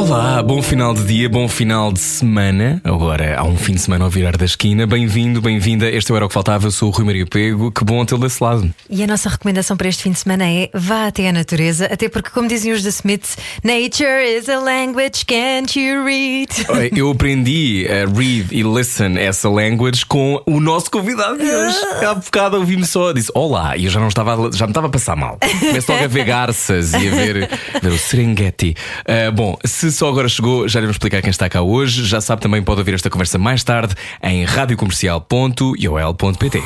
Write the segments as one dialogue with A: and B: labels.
A: Olá, bom final de dia, bom final de semana. Agora há um fim de semana ao virar da esquina. Bem-vindo, bem-vinda. Este é o Era o que Faltava. Eu sou o Rui Maria Pego. Que bom tê-lo desse lado.
B: E a nossa recomendação para este fim de semana é vá até a natureza, até porque, como diziam os da Smiths, nature is a language, can't you read?
A: Eu aprendi a read e listen essa language com o nosso convidado de hoje. Há bocado ouvi-me só, disse olá, e eu já não estava, já me estava a passar mal. Começo logo a ver garças e a ver, ver o Serengeti. Ah, bom, se só agora chegou, já lhe vou explicar quem está cá hoje. Já sabe também pode ouvir esta conversa mais tarde em radiocomercial.iol.pt.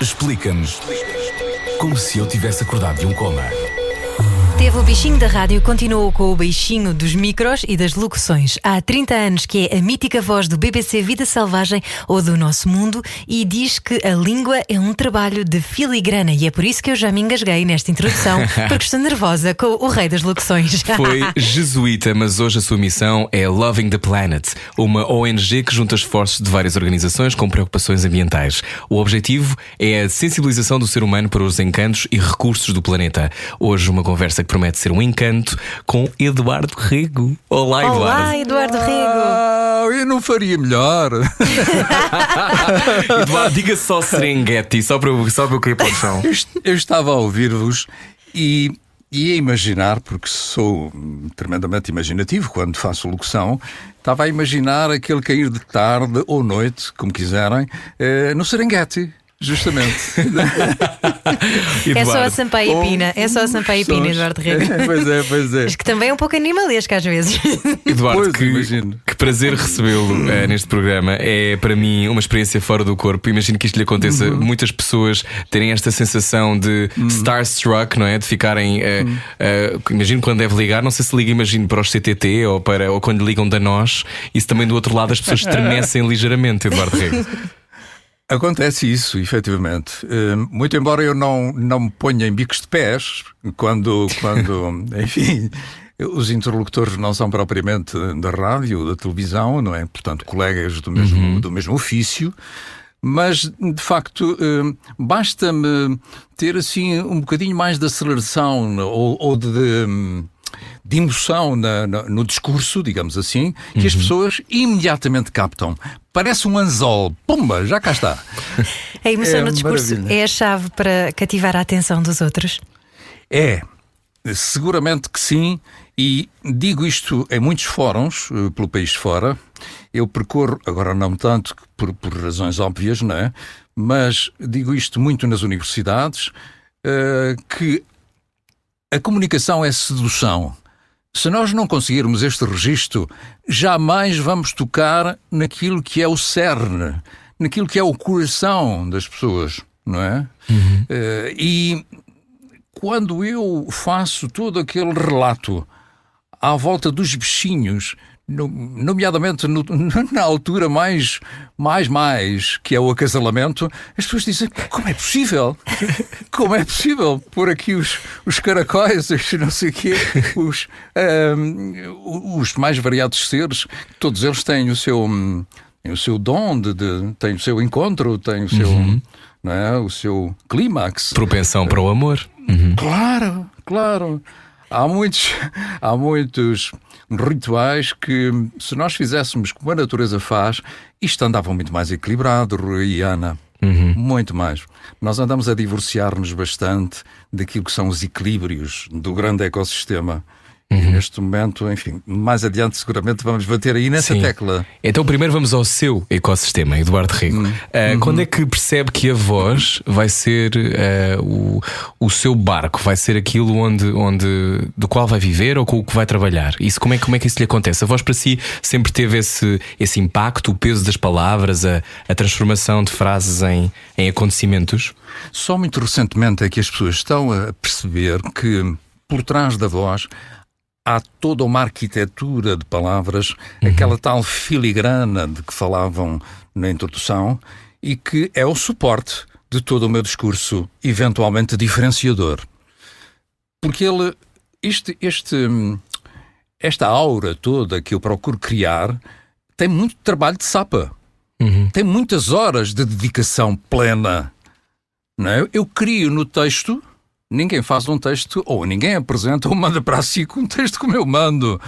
C: Explica-nos como se eu tivesse acordado de um coma.
B: Teve o bichinho da rádio, continuou com o bichinho dos micros e das locuções. Há 30 anos que é a mítica voz do BBC Vida Selvagem ou do Nosso Mundo e diz que a língua é um trabalho de filigrana e é por isso que eu já me engasguei nesta introdução, porque estou nervosa com o rei das locuções.
A: Foi jesuíta, mas hoje a sua missão é Loving the Planet, uma ONG que junta esforços de várias organizações com preocupações ambientais. O objetivo é a sensibilização do ser humano para os encantos e recursos do planeta. Hoje, uma conversa que promete ser um encanto com Eduardo Rego. Olá, Eduardo.
B: Olá, Eduardo Rego.
D: Ah, eu não faria melhor.
A: Eduardo, diga só Serengeti, só para eu, só para eu cair para o chão.
D: Eu Eu estava a ouvir-vos e, e a imaginar, porque sou tremendamente imaginativo quando faço locução, estava a imaginar aquele cair de tarde ou noite, como quiserem, eh, no Serengeti, justamente.
B: É só a Sampaio e Pina, é só a Sampaio e Pina. Eduardo Rego.
D: pois é, pois é.
B: Mas que também é um pouco animalesco às vezes.
A: Eduardo,
D: Pois,
A: que,
D: imagino.
A: que prazer recebê-lo eh, neste programa. É para mim uma experiência fora do corpo. Imagino que isto lhe aconteça.
D: Uhum.
A: Muitas pessoas terem esta sensação de starstruck, não é? De ficarem.
D: Uhum.
A: eh, imagino quando deve ligar, não sei se liga, imagino para os CTT ou, para, ou quando ligam da nós. Isso também do outro lado as pessoas estremecem ligeiramente, Eduardo Rego.
D: Acontece isso, efetivamente. Eh, Muito embora eu não, não me ponha em bicos de pés, quando, quando enfim, os interlocutores não são propriamente da rádio da televisão, não é? Portanto, colegas do mesmo, do mesmo ofício. Mas, de facto, eh, basta-me ter assim um bocadinho mais de aceleração ou, ou de, de emoção na- na- no discurso, digamos assim, que as pessoas imediatamente captam. Parece um anzol. Pumba, já cá está.
B: A emoção
D: É
B: no discurso
D: maravilha.
B: é a chave para cativar a atenção dos outros.
D: É, seguramente que sim, e digo isto em muitos fóruns eh, pelo país fora. Eu percorro, agora não tanto por, por razões óbvias, não é? Mas digo isto muito nas universidades, eh, que a comunicação é sedução. Se nós não conseguirmos este registro, jamais vamos tocar naquilo que é o cerne, naquilo que é o coração das pessoas, não é? Eh, e quando eu faço todo aquele relato à volta dos bichinhos, no- nomeadamente no- na altura mais, mais, mais, que é o acasalamento, as pessoas dizem: como é possível? Como é possível pôr aqui os, os caracóis, os não sei o quê, os, ahm, os mais variados seres, todos eles têm o seu, têm o seu dom, de, de- têm o seu encontro, têm o seu, não é, o seu clímax.
A: Propensão para o amor.
D: Claro, claro. Há muitos, há muitos rituais que, se nós fizéssemos como a natureza faz, isto andava muito mais equilibrado, Rui e Ana. Muito mais. Nós andamos a divorciar-nos bastante daquilo que são os equilíbrios do grande ecossistema. E neste momento, enfim, mais adiante seguramente vamos bater aí nessa
A: Sim.
D: tecla.
A: Então, primeiro vamos ao seu ecossistema, Eduardo Rego.
D: Uhum.
A: Quando é que percebe que a voz vai ser ah, o, o seu barco, vai ser aquilo onde, onde, do qual vai viver ou com o que vai trabalhar? Isso, como, é, como é que isso lhe acontece? A voz para si sempre teve esse, esse impacto, o peso das palavras, a, a transformação de frases em, em acontecimentos?
D: Só muito recentemente é que as pessoas estão a perceber que por trás da voz há toda uma arquitetura de palavras, aquela tal filigrana de que falavam na introdução, e que é o suporte de todo o meu discurso, eventualmente diferenciador. Porque ele, este, este, esta aura toda que eu procuro criar, tem muito trabalho de sapa. Uhum. Tem muitas horas de dedicação plena. Não é? Eu crio no texto ninguém faz um texto, ou ninguém apresenta ou manda para si um texto como eu mando,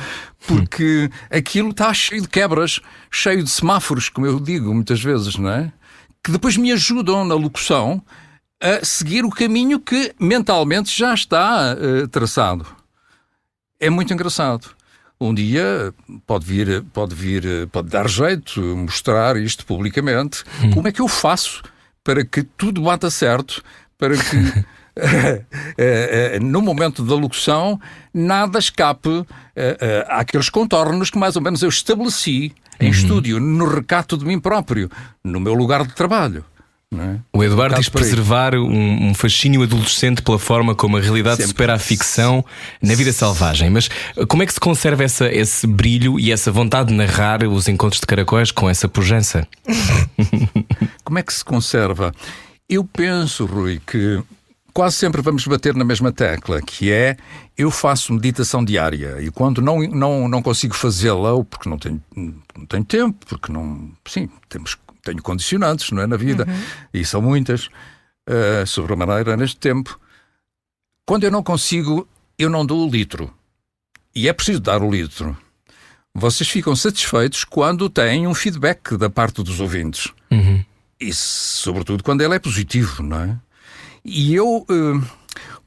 D: porque aquilo está cheio de quebras, cheio de semáforos, como eu digo muitas vezes, não é? Que depois me ajudam na locução a seguir o caminho que mentalmente já está uh, traçado. É muito engraçado. Um dia pode vir, pode vir, pode dar jeito mostrar isto publicamente. Hum. Como é que eu faço para que tudo bata certo, para que no momento da locução, nada escape eh, àqueles contornos que mais ou menos eu estabeleci em uhum. estúdio, no recato de mim próprio, no meu lugar de trabalho. É?
A: O Eduardo diz preservar um, um, fascínio adolescente pela forma como a realidade Sempre. supera a ficção na vida selvagem. Mas como é que se conserva essa, esse brilho e essa vontade de narrar os encontros de caracóis com essa pujança?
D: como é que se conserva? Eu penso, Rui, que quase sempre vamos bater na mesma tecla, que é eu faço meditação diária e quando não, não, não consigo fazê-la, ou porque não tenho, não tenho tempo, porque não. Sim, temos, tenho condicionantes, não é? Na vida, uhum. e são muitas, uh, sobre a maneira neste tempo. Quando eu não consigo, eu não dou o litro. E é preciso dar o litro. Vocês ficam satisfeitos quando têm um feedback da parte dos ouvintes. Uhum. E sobretudo quando ele é positivo, não é? E eu, eh,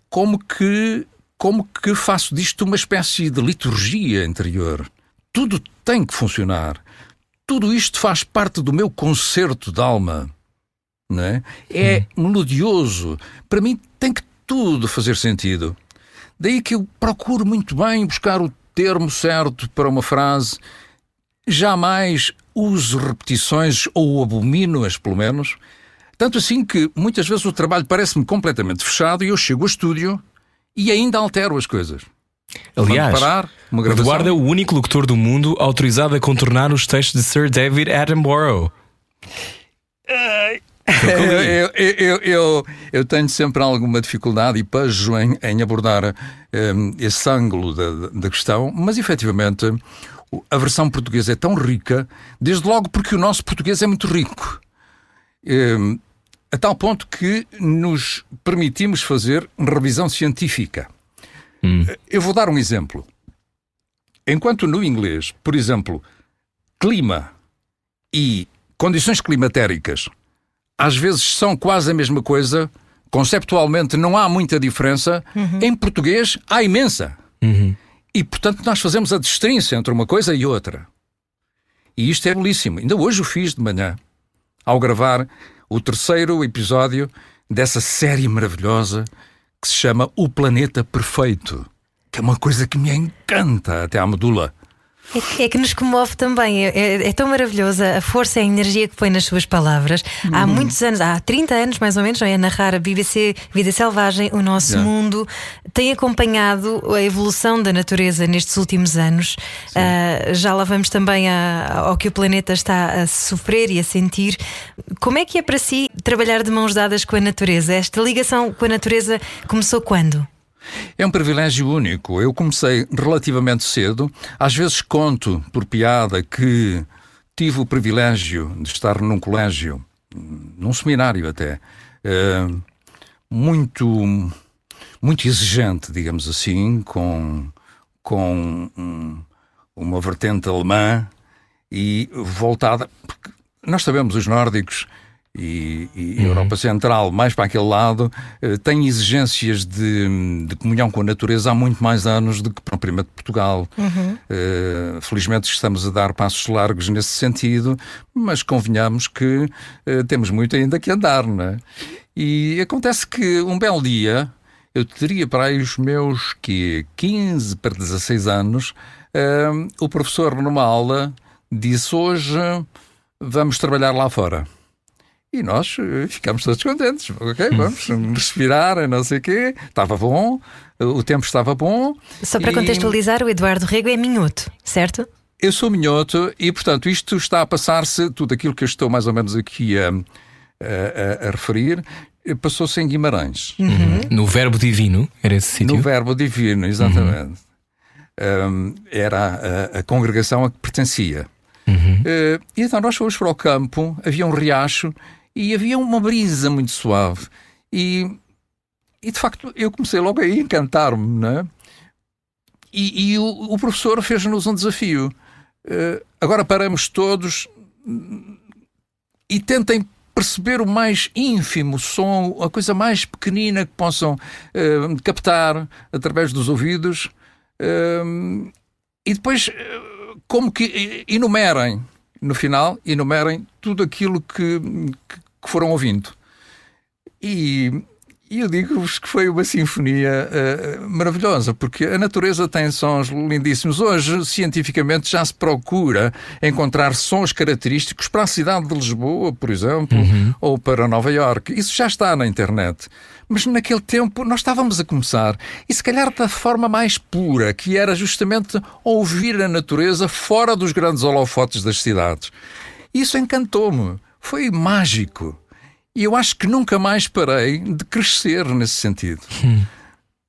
D: como que, como que faço disto uma espécie de liturgia interior? Tudo tem que funcionar. Tudo isto faz parte do meu concerto de alma. Não é? é hum. melodioso. Para mim tem que tudo fazer sentido. Daí que eu procuro muito bem buscar o termo certo para uma frase. Jamais uso repetições ou abomino-as, pelo menos, tanto assim que muitas vezes o trabalho parece-me completamente fechado e eu chego ao estúdio e ainda altero as coisas.
A: Aliás, parar, Eduardo é o único locutor do mundo autorizado a contornar os textos de Sir David Attenborough.
D: eu, eu, eu, eu, tenho sempre alguma dificuldade e pejo em, em abordar um, esse ângulo da, da questão, mas efetivamente a versão portuguesa é tão rica, desde logo porque o nosso português é muito rico. Um, a tal ponto que nos permitimos fazer revisão científica. Hum. Eu vou dar um exemplo. Enquanto no inglês, por exemplo, clima e condições climatéricas às vezes são quase a mesma coisa, conceptualmente não há muita diferença, uhum. em português há imensa. Uhum. E portanto nós fazemos a distinção entre uma coisa e outra. E isto é belíssimo. Ainda hoje o fiz de manhã, ao gravar o terceiro episódio dessa série maravilhosa que se chama O Planeta Perfeito, que é uma coisa que me encanta até à medula.
B: É que, é que, nos comove também. É, é, é, tão maravilhosa a força e a energia que põe nas suas palavras. Uhum. Há muitos anos, há 30 anos mais ou menos, não é? A narrar a BBC Vida Selvagem, o nosso yeah. mundo, tem acompanhado a evolução da natureza nestes últimos anos. Uh, já lá vamos também a, ao que o planeta está a sofrer e a sentir. Como é que é para si trabalhar de mãos dadas com a natureza? Esta ligação com a natureza começou quando?
D: É um privilégio único. Eu comecei relativamente cedo. Às vezes conto, por piada, que tive o privilégio de estar num colégio, num seminário até, eh, muito, muito exigente, digamos assim, com, com uma vertente alemã e voltada. Nós sabemos, os nórdicos e, e uhum. Europa Central, mais para aquele lado, eh, tem exigências de, de, comunhão com a natureza há muito mais anos do que propriamente Portugal. Uhum. Uh, felizmente estamos a dar passos largos nesse sentido, mas convenhamos que uh, temos muito ainda que andar, não é? E acontece que um belo dia, eu teria para aí os meus que 15 para 16 anos, uh, o professor numa aula disse hoje vamos trabalhar lá fora. E nós eh, ficámos todos contentes. Ok, vamos respirar, não sei o quê. Estava bom, o tempo estava bom.
B: Só para e... contextualizar, o Eduardo Rego é minhoto, certo?
D: Eu sou minhoto e, portanto, isto está a passar-se, tudo aquilo que eu estou mais ou menos aqui a, a, a, a referir, passou-se em Guimarães.
A: Uhum. No Verbo Divino, era esse sítio?
D: No Verbo Divino, exatamente. Uhum. Um, era a, a, congregação a que pertencia. Uhum. Uh, e então nós fomos para o campo, havia um riacho e havia uma brisa muito suave. E, e de facto eu comecei logo a encantar-me, não é? E, e o, o, professor fez-nos um desafio. Uh, agora paramos todos e tentem perceber o mais ínfimo som, a coisa mais pequenina que possam uh, captar através dos ouvidos uh, e depois, como que enumerem, no final, enumerem tudo aquilo que, que, que foram ouvindo. E e eu digo-vos que foi uma sinfonia uh, maravilhosa, porque a natureza tem sons lindíssimos. Hoje, cientificamente, já se procura encontrar sons característicos para a cidade de Lisboa, por exemplo, uhum. ou para Nova Iorque. Isso já está na internet. Mas naquele tempo nós estávamos a começar, e se calhar da forma mais pura, que era justamente ouvir a natureza fora dos grandes holofotes das cidades. Isso encantou-me. Foi mágico. E eu acho que nunca mais parei de crescer nesse sentido. Hum.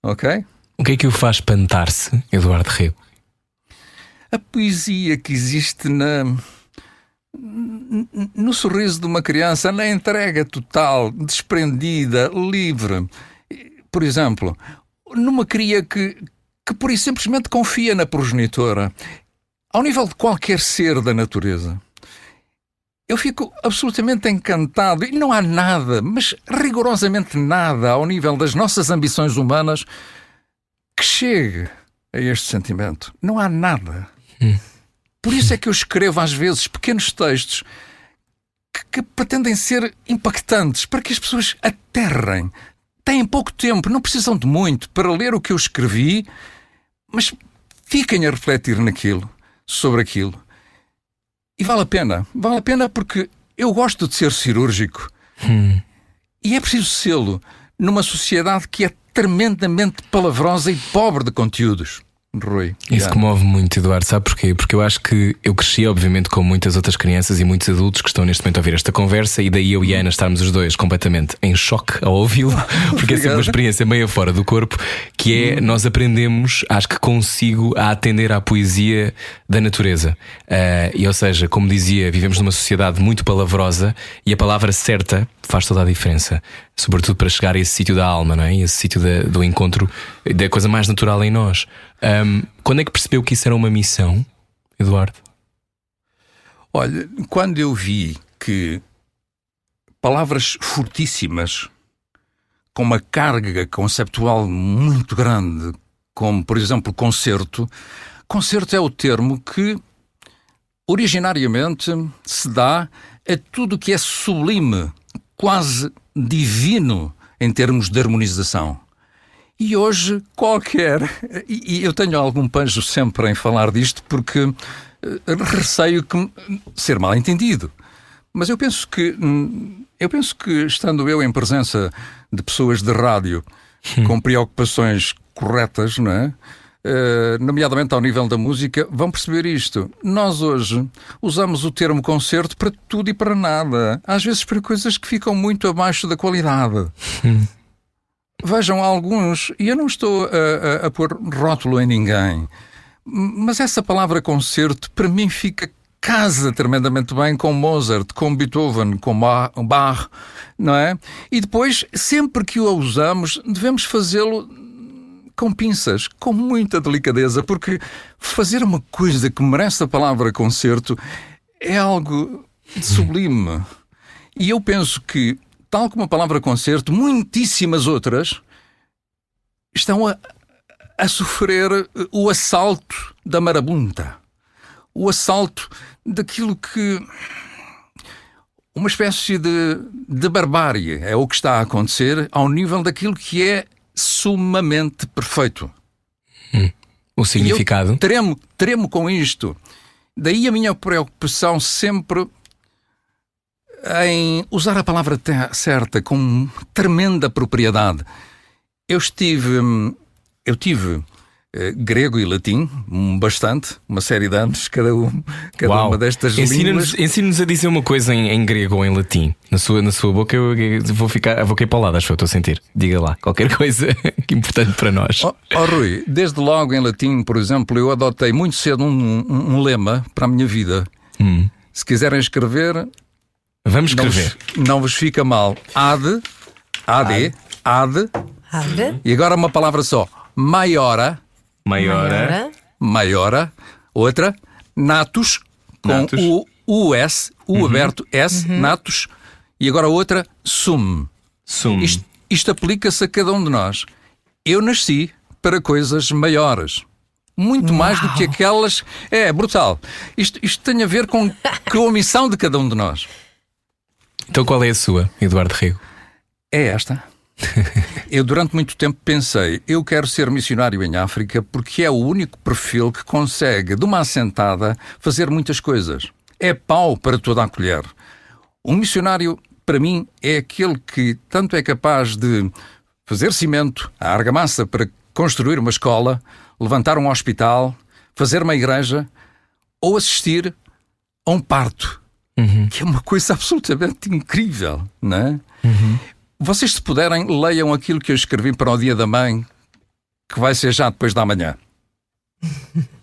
D: Ok?
A: O que é que o faz espantar-se, Eduardo Rego?
D: A poesia que existe na, no sorriso de uma criança, na entrega total, desprendida, livre. Por exemplo, numa cria que, que por isso simplesmente confia na progenitora, ao nível de qualquer ser da natureza eu fico absolutamente encantado e não há nada, mas rigorosamente nada ao nível das nossas ambições humanas que chegue a este sentimento. Não há nada. Hum. Por isso é que eu escrevo às vezes pequenos textos que, que pretendem ser impactantes para que as pessoas aterrem. Têm pouco tempo, não precisam de muito para ler o que eu escrevi, mas fiquem a refletir naquilo, sobre aquilo. E vale a pena. Vale a pena porque eu gosto de ser cirúrgico. Hum. E é preciso sê-lo numa sociedade que é tremendamente palavrosa e pobre de conteúdos. Rui.
A: Isso comove muito, Eduardo. Sabe porquê? Porque eu acho que eu cresci, obviamente, com muitas outras crianças e muitos adultos que estão neste momento a ouvir esta conversa, e daí eu e a Ana estarmos os dois completamente em choque ao ouvi-lo, porque é uma experiência meio fora do corpo, que é hum. nós aprendemos, acho que consigo, a atender à poesia da natureza. Uh, e ou seja, como dizia, vivemos numa sociedade muito palavrosa e a palavra certa faz toda a diferença. Sobretudo para chegar a esse sítio da alma, não é? Esse sítio do encontro da coisa mais natural em nós. Um, quando é que percebeu que isso era uma missão, Eduardo?
D: Olha, quando eu vi que palavras fortíssimas, com uma carga conceptual muito grande, como por exemplo concerto, concerto é o termo que originariamente se dá a tudo que é sublime, quase divino em termos de harmonização. E hoje qualquer. E, eu tenho algum panjo sempre em falar disto porque uh, receio que ser mal entendido. Mas eu penso que hum, eu penso que estando eu em presença de pessoas de rádio hum. com preocupações corretas, não é? Uh, nomeadamente ao nível da música, vão perceber isto. Nós hoje usamos o termo concerto para tudo e para nada. Às vezes para coisas que ficam muito abaixo da qualidade. Vejam, alguns, e eu não estou a, a, a pôr rótulo em ninguém, mas essa palavra concerto para mim fica casa tremendamente bem com Mozart, com Beethoven, com Bach, não é? E depois, sempre que o usamos, devemos fazê-lo com pinças, com muita delicadeza, porque fazer uma coisa que merece a palavra concerto é algo sublime. E eu penso que tal como a palavra concerto, muitíssimas outras estão a, a sofrer o assalto da marabunta. O assalto daquilo que. Uma espécie de, de barbárie é o que está a acontecer ao nível daquilo que é sumamente perfeito.
A: Hum. O significado?
D: tremo, tremo com isto. Daí a minha preocupação sempre em usar a palavra certa com tremenda propriedade. Eu estive, eu tive eh, grego e latim, um bastante, uma série de anos, cada, um, cada
A: Uau.
D: uma destas
A: Ensina-nos
D: línguas.
A: ensina-nos a dizer uma coisa em, em grego ou em latim. Na sua, na sua boca eu, eu vou ficar, eu vou cair para o lado, acho que estou a sentir. Diga lá, qualquer coisa que é importante para nós.
D: Oh, oh, Rui, desde logo em latim, por exemplo, eu adotei muito cedo um, um- um lema para a minha vida.
A: Hum.
D: Se quiserem escrever,
A: Vamos
D: não
A: escrever.
D: vos, não vos fica mal. Ad, ad, ad,
B: Ave,
D: e agora uma palavra só. Maiora,
A: Maior.
B: maiora,
D: maiora, outra, natus, com
A: Natus.
D: o US, o aberto S, natus, e agora outra, sum.
A: Sum.
D: Isto, isto aplica-se a cada um de nós. Eu nasci para coisas maiores. Muito mais do que aquelas. É, brutal. Isto, isto tem a ver com, com a missão de cada um de nós.
A: Então qual é a sua, Eduardo Rego?
D: É esta. Eu durante muito tempo pensei, eu quero ser missionário em África porque é o único perfil que consegue, de uma assentada, fazer muitas coisas. É pau para toda a colher. Um missionário, para mim, é aquele que tanto é capaz de fazer cimento, a argamassa para construir uma escola, levantar um hospital, fazer uma igreja ou assistir a um parto, que é uma coisa absolutamente incrível, não é? Vocês, se puderem, leiam aquilo que eu escrevi para o Dia da Mãe, que vai ser já depois da manhã.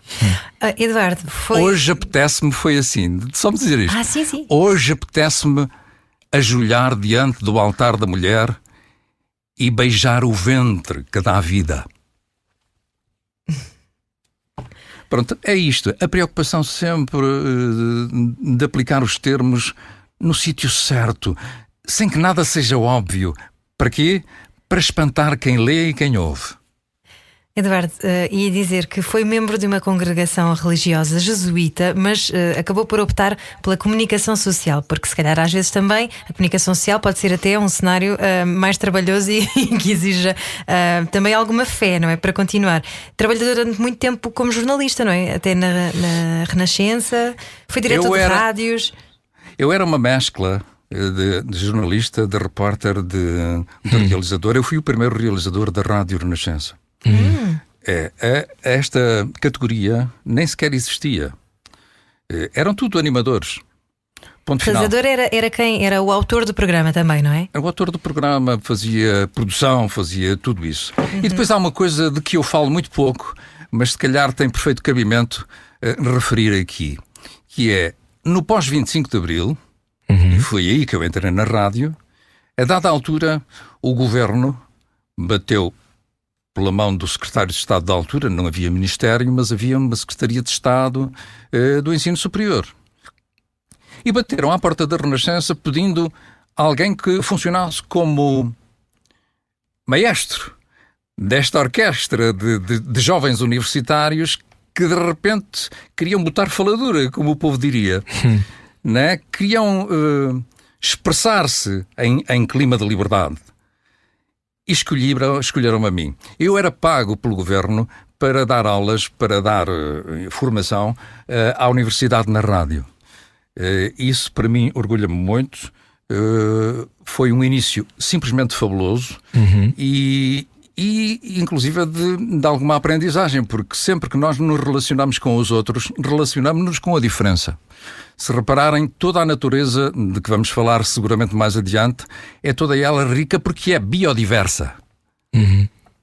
B: Ah, Eduardo, foi.
D: Hoje apetece-me, foi assim, só me dizer isto.
B: Ah, sim, sim.
D: Hoje apetece-me ajoelhar diante do altar da mulher e beijar o ventre que dá vida. Pronto, é isto. A preocupação sempre eh, de aplicar os termos no sítio certo, sem que nada seja óbvio. Para quê? Para espantar quem lê e quem ouve.
B: Eduardo, eh, ia dizer que foi membro de uma congregação religiosa jesuíta, mas eh, acabou por optar pela comunicação social, porque se calhar às vezes também a comunicação social pode ser até um cenário eh, mais trabalhoso e que exija também alguma fé, não é? Para continuar. Trabalhou durante muito tempo como jornalista, não é? Até na, na Renascença, foi diretor de
D: era-
B: rádios.
D: Eu era uma mescla de, de jornalista, de repórter, de, de realizador. Eu fui o primeiro realizador da Rádio Renascença. É, é, esta categoria nem sequer existia. Eh, Eram tudo animadores. Ponto final.
B: Realizador era, era quem? Era o autor do programa também, não é?
D: Era o autor do programa, fazia produção, fazia tudo isso. E depois há uma coisa de que eu falo muito pouco, mas se calhar tem perfeito cabimento eh, referir aqui, que é no pós-25 de Abril, e foi aí que eu entrei na rádio, a dada altura o governo bateu pela mão do secretário de Estado da altura, não havia ministério, mas havia uma Secretaria de Estado eh, do Ensino Superior e bateram à porta da Renascença pedindo alguém que funcionasse como maestro desta orquestra de, de- de jovens universitários que de repente queriam botar faladura, como o povo diria. né? Queriam eh, expressar-se em, em clima de liberdade. E escolheram- escolheram-me a mim. Eu era pago pelo governo para dar aulas, para dar eh, formação eh, à universidade na rádio. Eh, isso para mim orgulha-me muito. Foi um início simplesmente fabuloso e, e inclusive de, de alguma aprendizagem, porque sempre que nós nos relacionamos com os outros, relacionamos-nos com a diferença. Se repararem, toda a natureza de que vamos falar seguramente mais adiante é toda ela rica porque é biodiversa.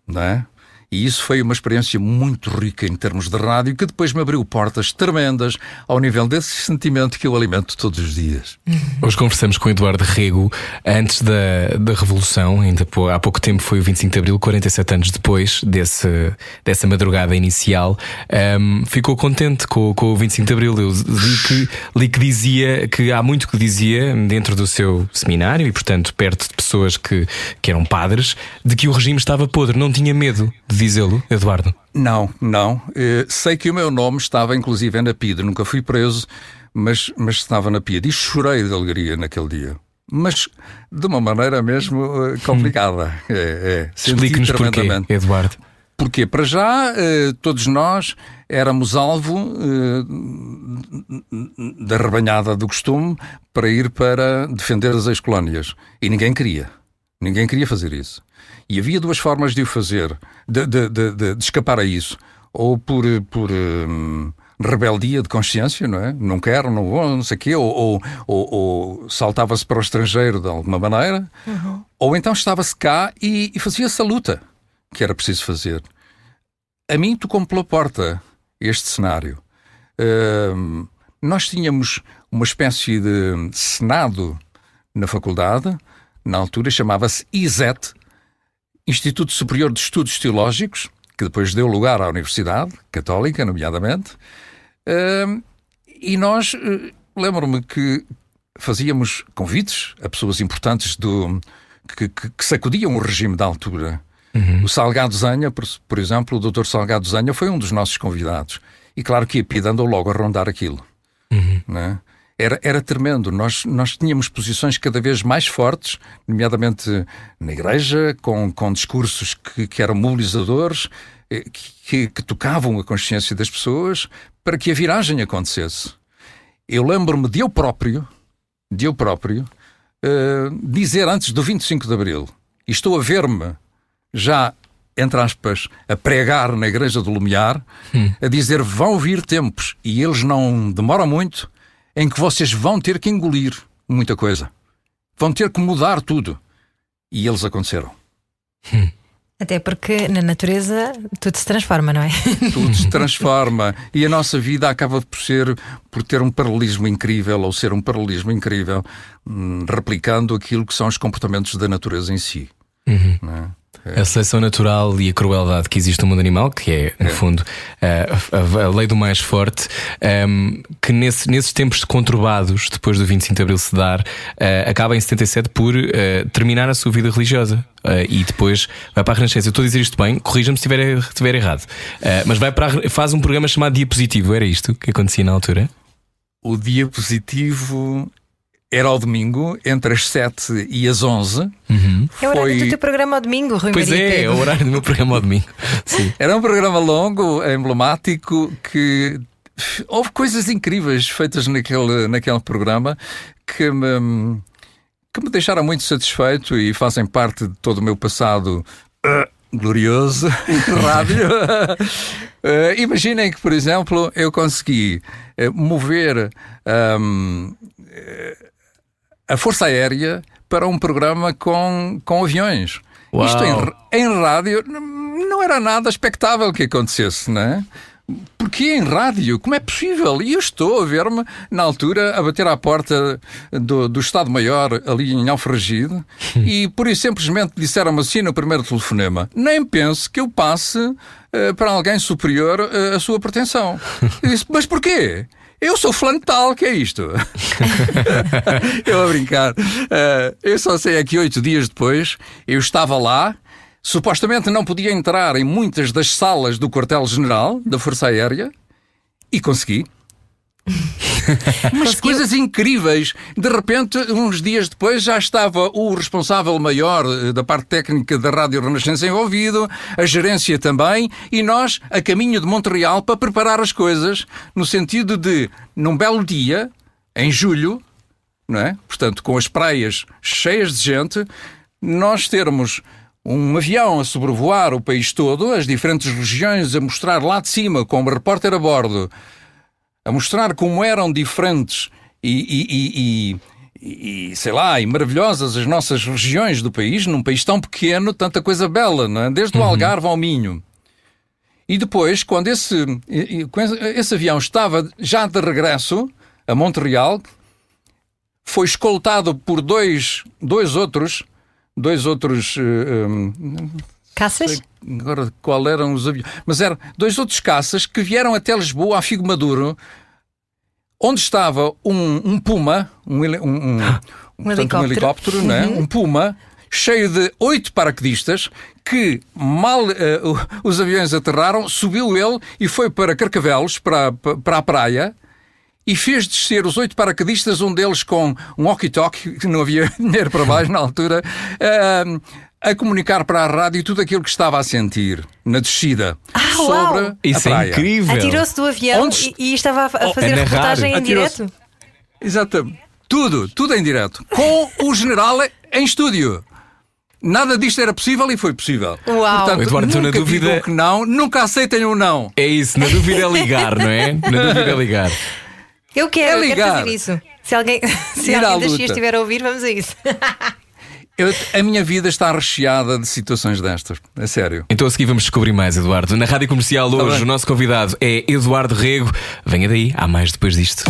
D: Não é? E isso foi uma experiência muito rica em termos de rádio, que depois me abriu portas tremendas ao nível desse sentimento que eu alimento todos os dias.
A: Hoje conversamos com o Eduardo Rego antes da, da Revolução, ainda há pouco tempo foi o 25 de Abril, 47 anos depois desse, dessa madrugada inicial. Ahm, ficou contente com, com o 25 de Abril. Eu li que, li que dizia que há muito que dizia dentro do seu seminário e, portanto, perto de pessoas que, que eram padres, de que o regime estava podre. Não tinha medo de dizê-lo, Eduardo.
D: Não, não. Eh, sei que o meu nome estava inclusive na PIDE, nunca fui preso, mas, mas estava na PIDE e chorei de alegria naquele dia. Mas de uma maneira mesmo eh, complicada. É, é.
A: Explique-nos porquê. Eduardo.
D: Porque, para já, eh, todos nós éramos alvo da rebanhada do costume para ir para defender as ex-colónias. E ninguém queria. Ninguém queria fazer isso. E havia duas formas de o fazer, de, de- de- de- escapar a isso. ou por, por hum, rebeldia de consciência, não é? Não quero, não vou, não sei o quê, ou, ou, ou, ou saltava-se para o estrangeiro de alguma maneira, ou então estava-se cá e, e fazia-se a luta que era preciso fazer. A mim tocou-me pela porta este cenário. Hum, nós tínhamos uma espécie de senado na faculdade, na altura chamava-se ISET, Instituto Superior de Estudos Teológicos, que depois deu lugar à Universidade Católica, nomeadamente, Hum, e nós, eh, lembro-me que fazíamos convites a pessoas importantes do, que, que, que sacudiam o regime da altura. Uhum. O Salgado Zanha, por, por, exemplo, o Dr. Salgado Zanha foi um dos nossos convidados. E claro que a Pia andou logo a rondar aquilo. Uhum. Né? Era, era tremendo. Nós, nós tínhamos posições cada vez mais fortes, nomeadamente na igreja, com, com discursos que, que eram mobilizadores, eh, que, que, tocavam a consciência das pessoas para que a viragem acontecesse. Eu lembro-me de eu próprio, de eu próprio, uh, dizer antes do 25 de Abril, e estou a ver-me já, entre aspas, a pregar na Igreja do Lumiar, hum. a dizer vão vir tempos, e eles não demoram muito, em que vocês vão ter que engolir muita coisa. Vão ter que mudar tudo. E eles aconteceram.
B: Hum. Até porque na natureza tudo se transforma, não é?
D: Tudo se transforma e a nossa vida acaba por ser por ter um paralelismo incrível ou ser um paralelismo incrível, hum, replicando aquilo que são os comportamentos da natureza em si. Uhum.
A: É? É. A seleção natural e a crueldade que existe no mundo animal, que é, no é. fundo, a, a, a, lei do mais forte, um, ehm, que nesse, nesses tempos conturbados, depois do 25 de Abril se dar, uh, acaba em 77 por uh, terminar a sua vida religiosa. Uh, e depois vai para a Renascença. Eu estou a dizer isto bem, corrija-me se estiver, estiver errado. mas vai para a, faz um programa chamado Dia Positivo, era isto que acontecia na altura?
D: O Dia Positivo era ao domingo, entre as 7 e as 11.
B: Uhum. É o horário do teu programa ao domingo, Rui
A: Pois
B: Maria
A: é, é o horário do meu programa ao domingo.
D: Sim. Era um programa longo, emblemático, que houve coisas incríveis feitas naquele, naquele programa que me, que me deixaram muito satisfeito e fazem parte de todo o meu passado. Uh, glorioso rádio. uh, imaginem que, por exemplo, eu consegui uh, mover um, a Força Aérea para um programa com, com aviões. Uau. Isto em, em rádio não era nada expectável que acontecesse, não é? Porquê em rádio? Como é possível? E eu estou a ver-me, na altura, a bater à porta do, do Estado-Maior, ali em Alfragide, e por isso simplesmente disseram-me assim no primeiro telefonema: nem pense que eu passe uh, para alguém superior uh, a sua pretensão. Eu disse: mas porquê? Eu sou fulano tal, que é isto? eu a brincar. Uh, eu só sei é que oito dias depois eu estava lá, supostamente não podia entrar em muitas das salas do quartel-general da Força Aérea e consegui. Umas coisas incríveis. De repente, uns dias depois, já estava o responsável maior eh, da parte técnica da Rádio Renascença envolvido, a gerência também, e nós a caminho de Montreal para preparar as coisas, no sentido de, num belo dia, em julho, não é? portanto, com as praias cheias de gente, nós termos um avião a sobrevoar o país todo, as diferentes regiões, a mostrar lá de cima, com um repórter a bordo a mostrar como eram diferentes e, e, e, e, sei lá, e maravilhosas as nossas regiões do país, num país tão pequeno, tanta coisa bela, é? desde o uhum. Algarve ao Minho. E depois, quando esse, esse avião estava já de regresso a Montreal, foi escoltado por dois, dois outros, dois outros. Um,
B: eh, Caças?
D: Agora, qual eram os aviões? Mas eram dois outros caças que vieram até Lisboa, a Figo Maduro, onde estava um, um Puma, um, um, um, helicóptero, um, helicóptero uhum. né? um Puma, cheio de oito paraquedistas, que mal uh, os aviões aterraram, subiu ele e foi para Carcavelos, para, para a praia, e fez descer os oito paraquedistas, um deles com um walkie-talkie, que não havia dinheiro para baixo na altura, uh, a comunicar para a rádio tudo aquilo que estava a sentir na descida
B: ah,
D: sobre uau.
A: Isso
D: a é praia.
A: é incrível.
B: Atirou-se do avião Onde... e, e, estava a oh, fazer a reportagem em direto.
D: Exatamente. Tudo, tudo em direto. Com o general em estúdio. Nada disto era possível e foi possível.
B: Uau.
D: Portanto,
A: Eduardo, na
D: nunca
A: dúvida-
D: digam que não, nunca aceitem um não.
A: É isso, na dúvida é ligar, não é? Na dúvida é ligar.
B: Eu quero,
D: É
B: eu quero
D: ligar.
B: fazer isso. Se alguém, se
D: Ir
B: alguém das estiver a ouvir, vamos a isso.
D: Eu- a minha vida está recheada de situações destas. É sério.
A: Então a seguir vamos descobrir mais, Eduardo. Na Rádio Comercial hoje,
D: bem.
A: o nosso convidado é Eduardo Rego. Venha daí, há mais depois disto.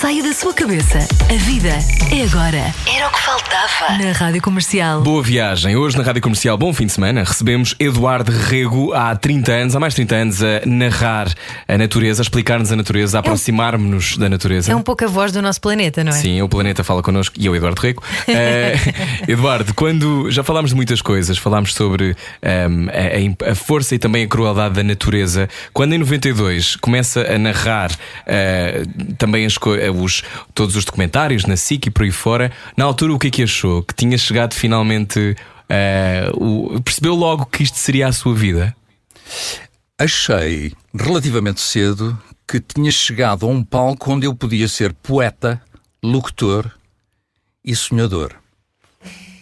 E: Saia da sua cabeça. A vida é agora. Era o que faltava. Na Rádio Comercial.
A: Boa viagem. Hoje na Rádio Comercial, bom fim de semana, recebemos Eduardo Rego há 30 anos, há mais de 30 anos, a narrar a natureza, a explicar-nos a natureza, a aproximar-nos da natureza.
B: É um pouco a voz do nosso planeta, não é?
A: Sim, o planeta fala connosco e eu, Eduardo Rego. Eh, Eduardo, quando já falámos de muitas coisas, falámos sobre ehm, a, a- força e também a crueldade da natureza. Quando em 92 começa a narrar eh, também as co- eh, os, todos os documentários na SIC e por aí fora, na altura o que é que achou? Que tinha chegado finalmente. eh, o- percebeu logo que isto seria a sua vida?
D: Achei relativamente cedo que tinha chegado a um palco onde eu podia ser poeta, locutor e sonhador.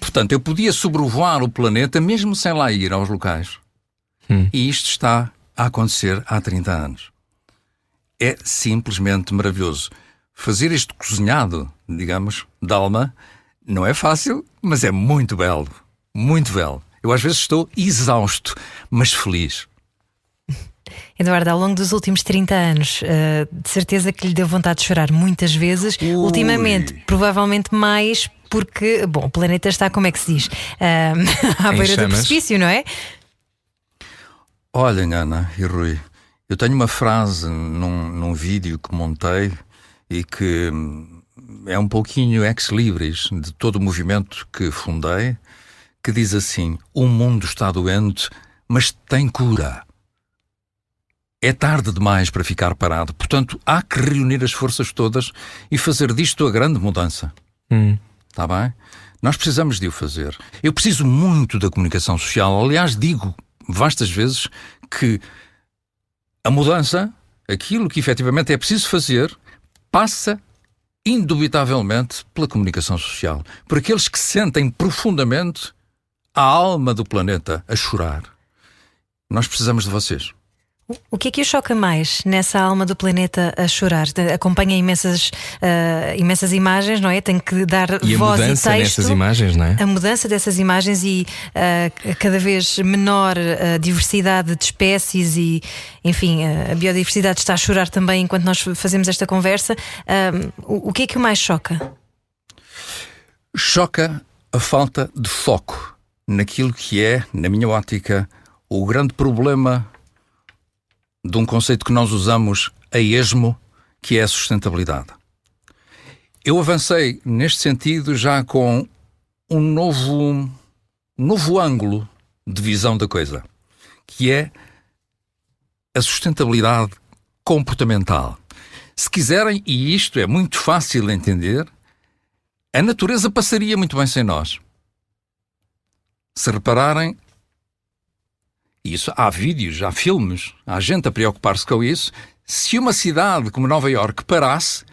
D: Portanto, eu podia sobrevoar o planeta mesmo sem lá ir aos locais. E isto está a acontecer há 30 anos. É simplesmente maravilhoso. Fazer este cozinhado, digamos, de alma, não é fácil, mas é muito belo. Muito belo. Eu às vezes estou exausto, mas feliz.
B: Eduardo, ao longo dos últimos 30 anos, eh, de certeza que lhe deu vontade de chorar muitas vezes.
D: Ui.
B: Ultimamente, provavelmente mais. Porque, bom, o planeta está, como é que se diz? À
A: Em
B: beira do
A: chamas.
B: precipício, não é?
D: Olhem, Ana e Rui, eu tenho uma frase num, num vídeo que montei e que hum, é um pouquinho ex-libris de todo o movimento que fundei, que diz assim: O mundo está doente, mas tem cura. É tarde demais para ficar parado, portanto, há que reunir as forças todas e fazer disto a grande mudança.
A: Hum.
D: Está bem? Nós precisamos de o fazer. Eu preciso muito da comunicação social. Aliás, digo vastas vezes que a mudança, aquilo que efetivamente é preciso fazer, passa indubitavelmente pela comunicação social. Por aqueles que sentem profundamente a alma do planeta a chorar. Nós precisamos de vocês.
B: O que é que o choca mais nessa alma do planeta a chorar? Acompanha imensas, ah, imensas imagens, não é? Tem que dar
A: E a
B: voz
A: mudança
B: e texto.
A: nessas imagens, não é?
B: A mudança dessas imagens e ah, cada vez menor a diversidade de espécies e, enfim, a biodiversidade está a chorar também enquanto nós fazemos esta conversa. O, o que é que o mais choca?
D: Choca a falta de foco naquilo que é, na minha ótica, o grande problema de um conceito que nós usamos a esmo, que é a sustentabilidade. Eu avancei neste sentido já com um novo, novo ângulo de visão da coisa, que é a sustentabilidade comportamental. Se quiserem, e isto é muito fácil de entender, a natureza passaria muito bem sem nós. Se repararem, isso, há vídeos, há filmes, há gente a preocupar-se com isso. Se uma cidade como Nova Iorque parasse,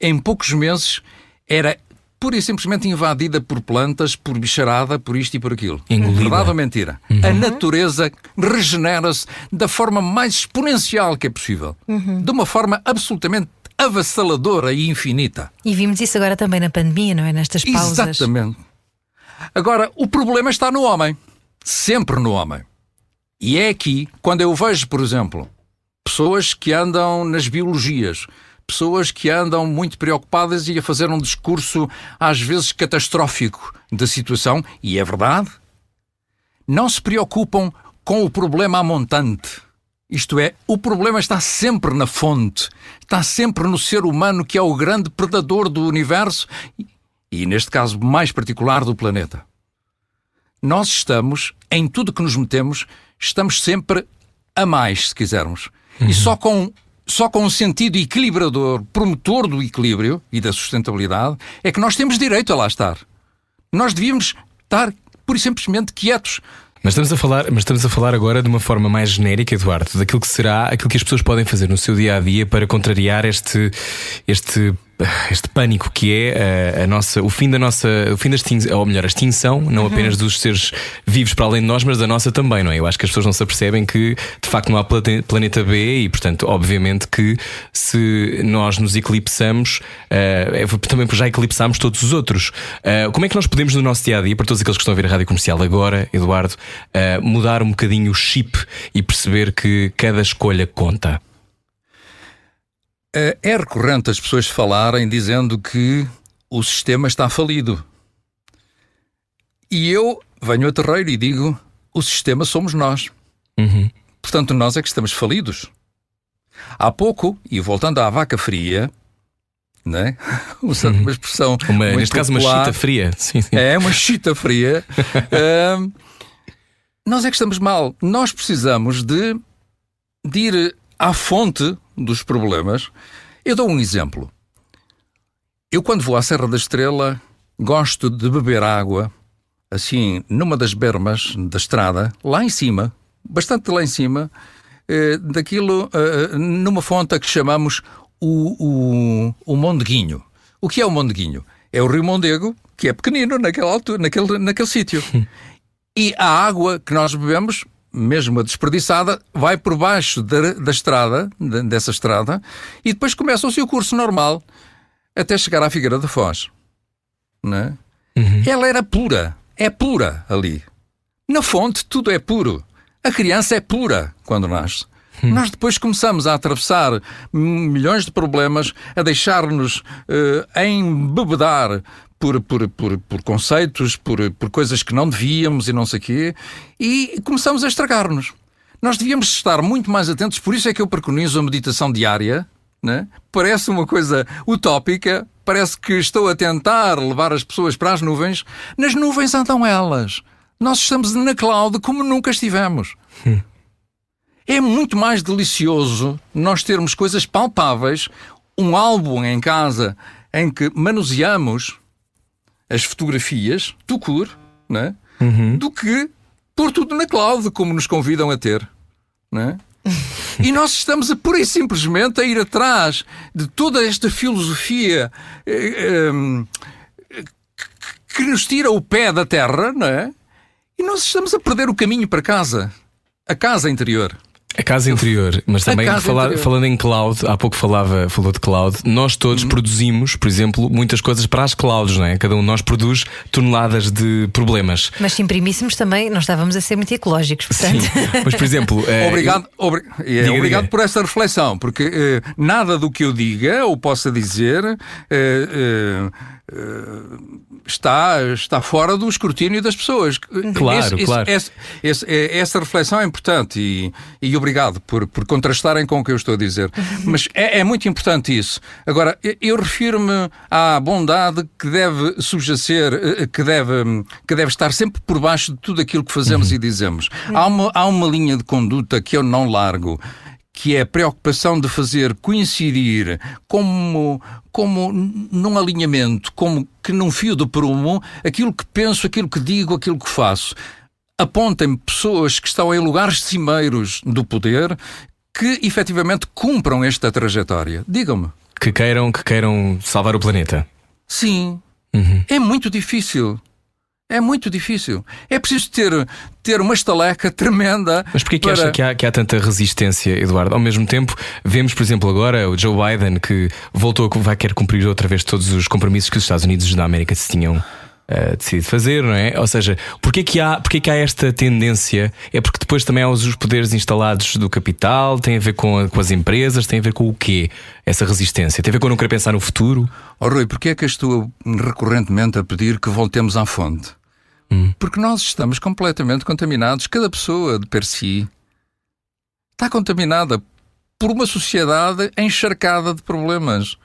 D: em poucos meses era pura e simplesmente invadida por plantas, por bicharada, por isto e por aquilo.
A: Engolida.
D: Verdade ou mentira? A natureza regenera-se da forma mais exponencial que é possível. De uma forma absolutamente avassaladora e infinita.
B: E vimos isso agora também na pandemia, não é? Nestas pausas.
D: Exatamente. Agora, o problema está no homem. Sempre no homem. E é aqui, quando eu vejo, por exemplo, pessoas que andam nas biologias, pessoas que andam muito preocupadas e a fazer um discurso, às vezes catastrófico, da situação, e é verdade, não se preocupam com o problema a montante. Isto é, o problema está sempre na fonte, está sempre no ser humano que é o grande predador do universo e, neste caso mais particular, do planeta. Nós estamos, em tudo que nos metemos, estamos sempre a mais, se quisermos. E só com, só com um sentido equilibrador, promotor do equilíbrio e da sustentabilidade, é que nós temos direito a lá estar. Nós devíamos estar, pura e simplesmente, quietos.
A: Mas estamos, a falar, mas estamos a falar agora de uma forma mais genérica, Eduardo, daquilo que será aquilo que as pessoas podem fazer no seu dia a dia para contrariar este, este este pânico que é a, a, nossa, o fim da nossa, o fim da extinção, ou melhor, a extinção, não uhum. apenas dos seres vivos para além de nós, mas da nossa também, não é? Eu acho que as pessoas não se apercebem que de facto não há planeta B e, portanto, obviamente que se nós nos eclipsamos, uh, também já eclipsamos todos os outros. Uh, como é que nós podemos, no nosso dia a dia, para todos aqueles que estão a ver a rádio comercial agora, Eduardo, uh, mudar um bocadinho o chip e perceber que cada escolha conta?
D: É recorrente as pessoas falarem dizendo que o sistema está falido. E eu venho a terreiro e digo: o sistema somos nós. Uhum. Portanto, nós é que estamos falidos. Há pouco, e voltando à vaca fria, né? usando uhum. uma expressão.
A: Uma, neste caso, uma chita fria. Sim, sim.
D: É, uma chita fria. uh, nós é que estamos mal. Nós precisamos de, de ir à fonte dos problemas. Eu dou um exemplo. Eu, quando vou à Serra da Estrela, gosto de beber água, assim, numa das bermas da estrada, lá em cima, bastante lá em cima, eh, daquilo, eh, numa fonte que chamamos o, o, o Mondeguinho. O que é o Mondeguinho? É o Rio Mondego, que é pequenino naquela altura, naquele, naquele sítio. e a água que nós bebemos mesmo a desperdiçada, vai por baixo da, da estrada, dessa estrada, e depois começa o seu curso normal até chegar à Figueira da Foz. Não é? Uhum. Ela era pura, é pura ali. Na fonte tudo é puro. A criança é pura quando nasce. Uhum. Nós depois começamos a atravessar milhões de problemas, a deixar-nos uh, embebedar por, por, por, por conceitos, por, por coisas que não devíamos e não sei o quê, e começamos a estragar-nos. Nós devíamos estar muito mais atentos, por isso é que eu preconizo a meditação diária. Né? Parece uma coisa utópica, parece que estou a tentar levar as pessoas para as nuvens. Nas nuvens andam elas. Nós estamos na cloud como nunca estivemos. Hum. É muito mais delicioso nós termos coisas palpáveis, um álbum em casa em que manuseamos as fotografias do CUR, né? Uhum. do que pôr tudo na cloud, como nos convidam a ter. Né? e nós estamos a, pura e simplesmente a ir atrás de toda esta filosofia eh, eh, que nos tira o pé da terra, não é? E nós estamos a perder o caminho para casa, a casa interior.
A: A casa interior, mas também falar, interior. falando em cloud, há pouco falava, falou de cloud, nós todos uhum. produzimos, por exemplo, muitas coisas para as clouds, não é? Cada um de nós produz toneladas de problemas.
B: Mas se imprimíssemos também, nós estávamos a ser muito ecológicos, portanto. Sim.
A: Mas, por exemplo.
D: É, obrigado obri é, diga, obrigado diga. por esta reflexão, porque eh, nada do que eu diga ou possa dizer. Eh, eh, está, está fora do escrutínio das pessoas.
A: Claro, esse, claro.
D: Esse, esse, essa reflexão é importante e, e obrigado por, por contrastarem com o que eu estou a dizer. Mas é, é muito importante isso. Agora, eu refiro-me à bondade que deve subjacer, eh, que deve, que deve estar sempre por baixo de tudo aquilo que fazemos uhum. e dizemos. Há uma, há uma linha de conduta que eu não largo que é a preocupação de fazer coincidir como, como num alinhamento, como que num fio de prumo, aquilo que penso, aquilo que digo, aquilo que faço. Apontem pessoas que estão em lugares cimeiros do poder que efetivamente cumpram esta trajetória. Digam-me.
A: Que queiram, que queiram salvar o planeta.
D: Sim. Uhum. É muito difícil. É muito difícil. É preciso ter, ter uma estaleca tremenda.
A: Mas porquê
D: para...
A: que acha que há, que há tanta resistência, Eduardo? Ao mesmo tempo, vemos, por exemplo, agora o Joe Biden que voltou, vai querer cumprir outra vez todos os compromissos que os Estados Unidos da América se tinham uh, decidido fazer, não é? Ou seja, porquê que, há, porquê que há esta tendência? É porque depois também há os poderes instalados do capital, tem a ver com, a, com as empresas, tem a ver com o quê? Essa resistência? Tem a ver com não querer pensar no futuro?
D: Oh, Rui, porquê é que estou recorrentemente a pedir que voltemos à fonte? Hum. Porque nós estamos completamente contaminados. Cada pessoa de per si está contaminada por uma sociedade encharcada de problemas.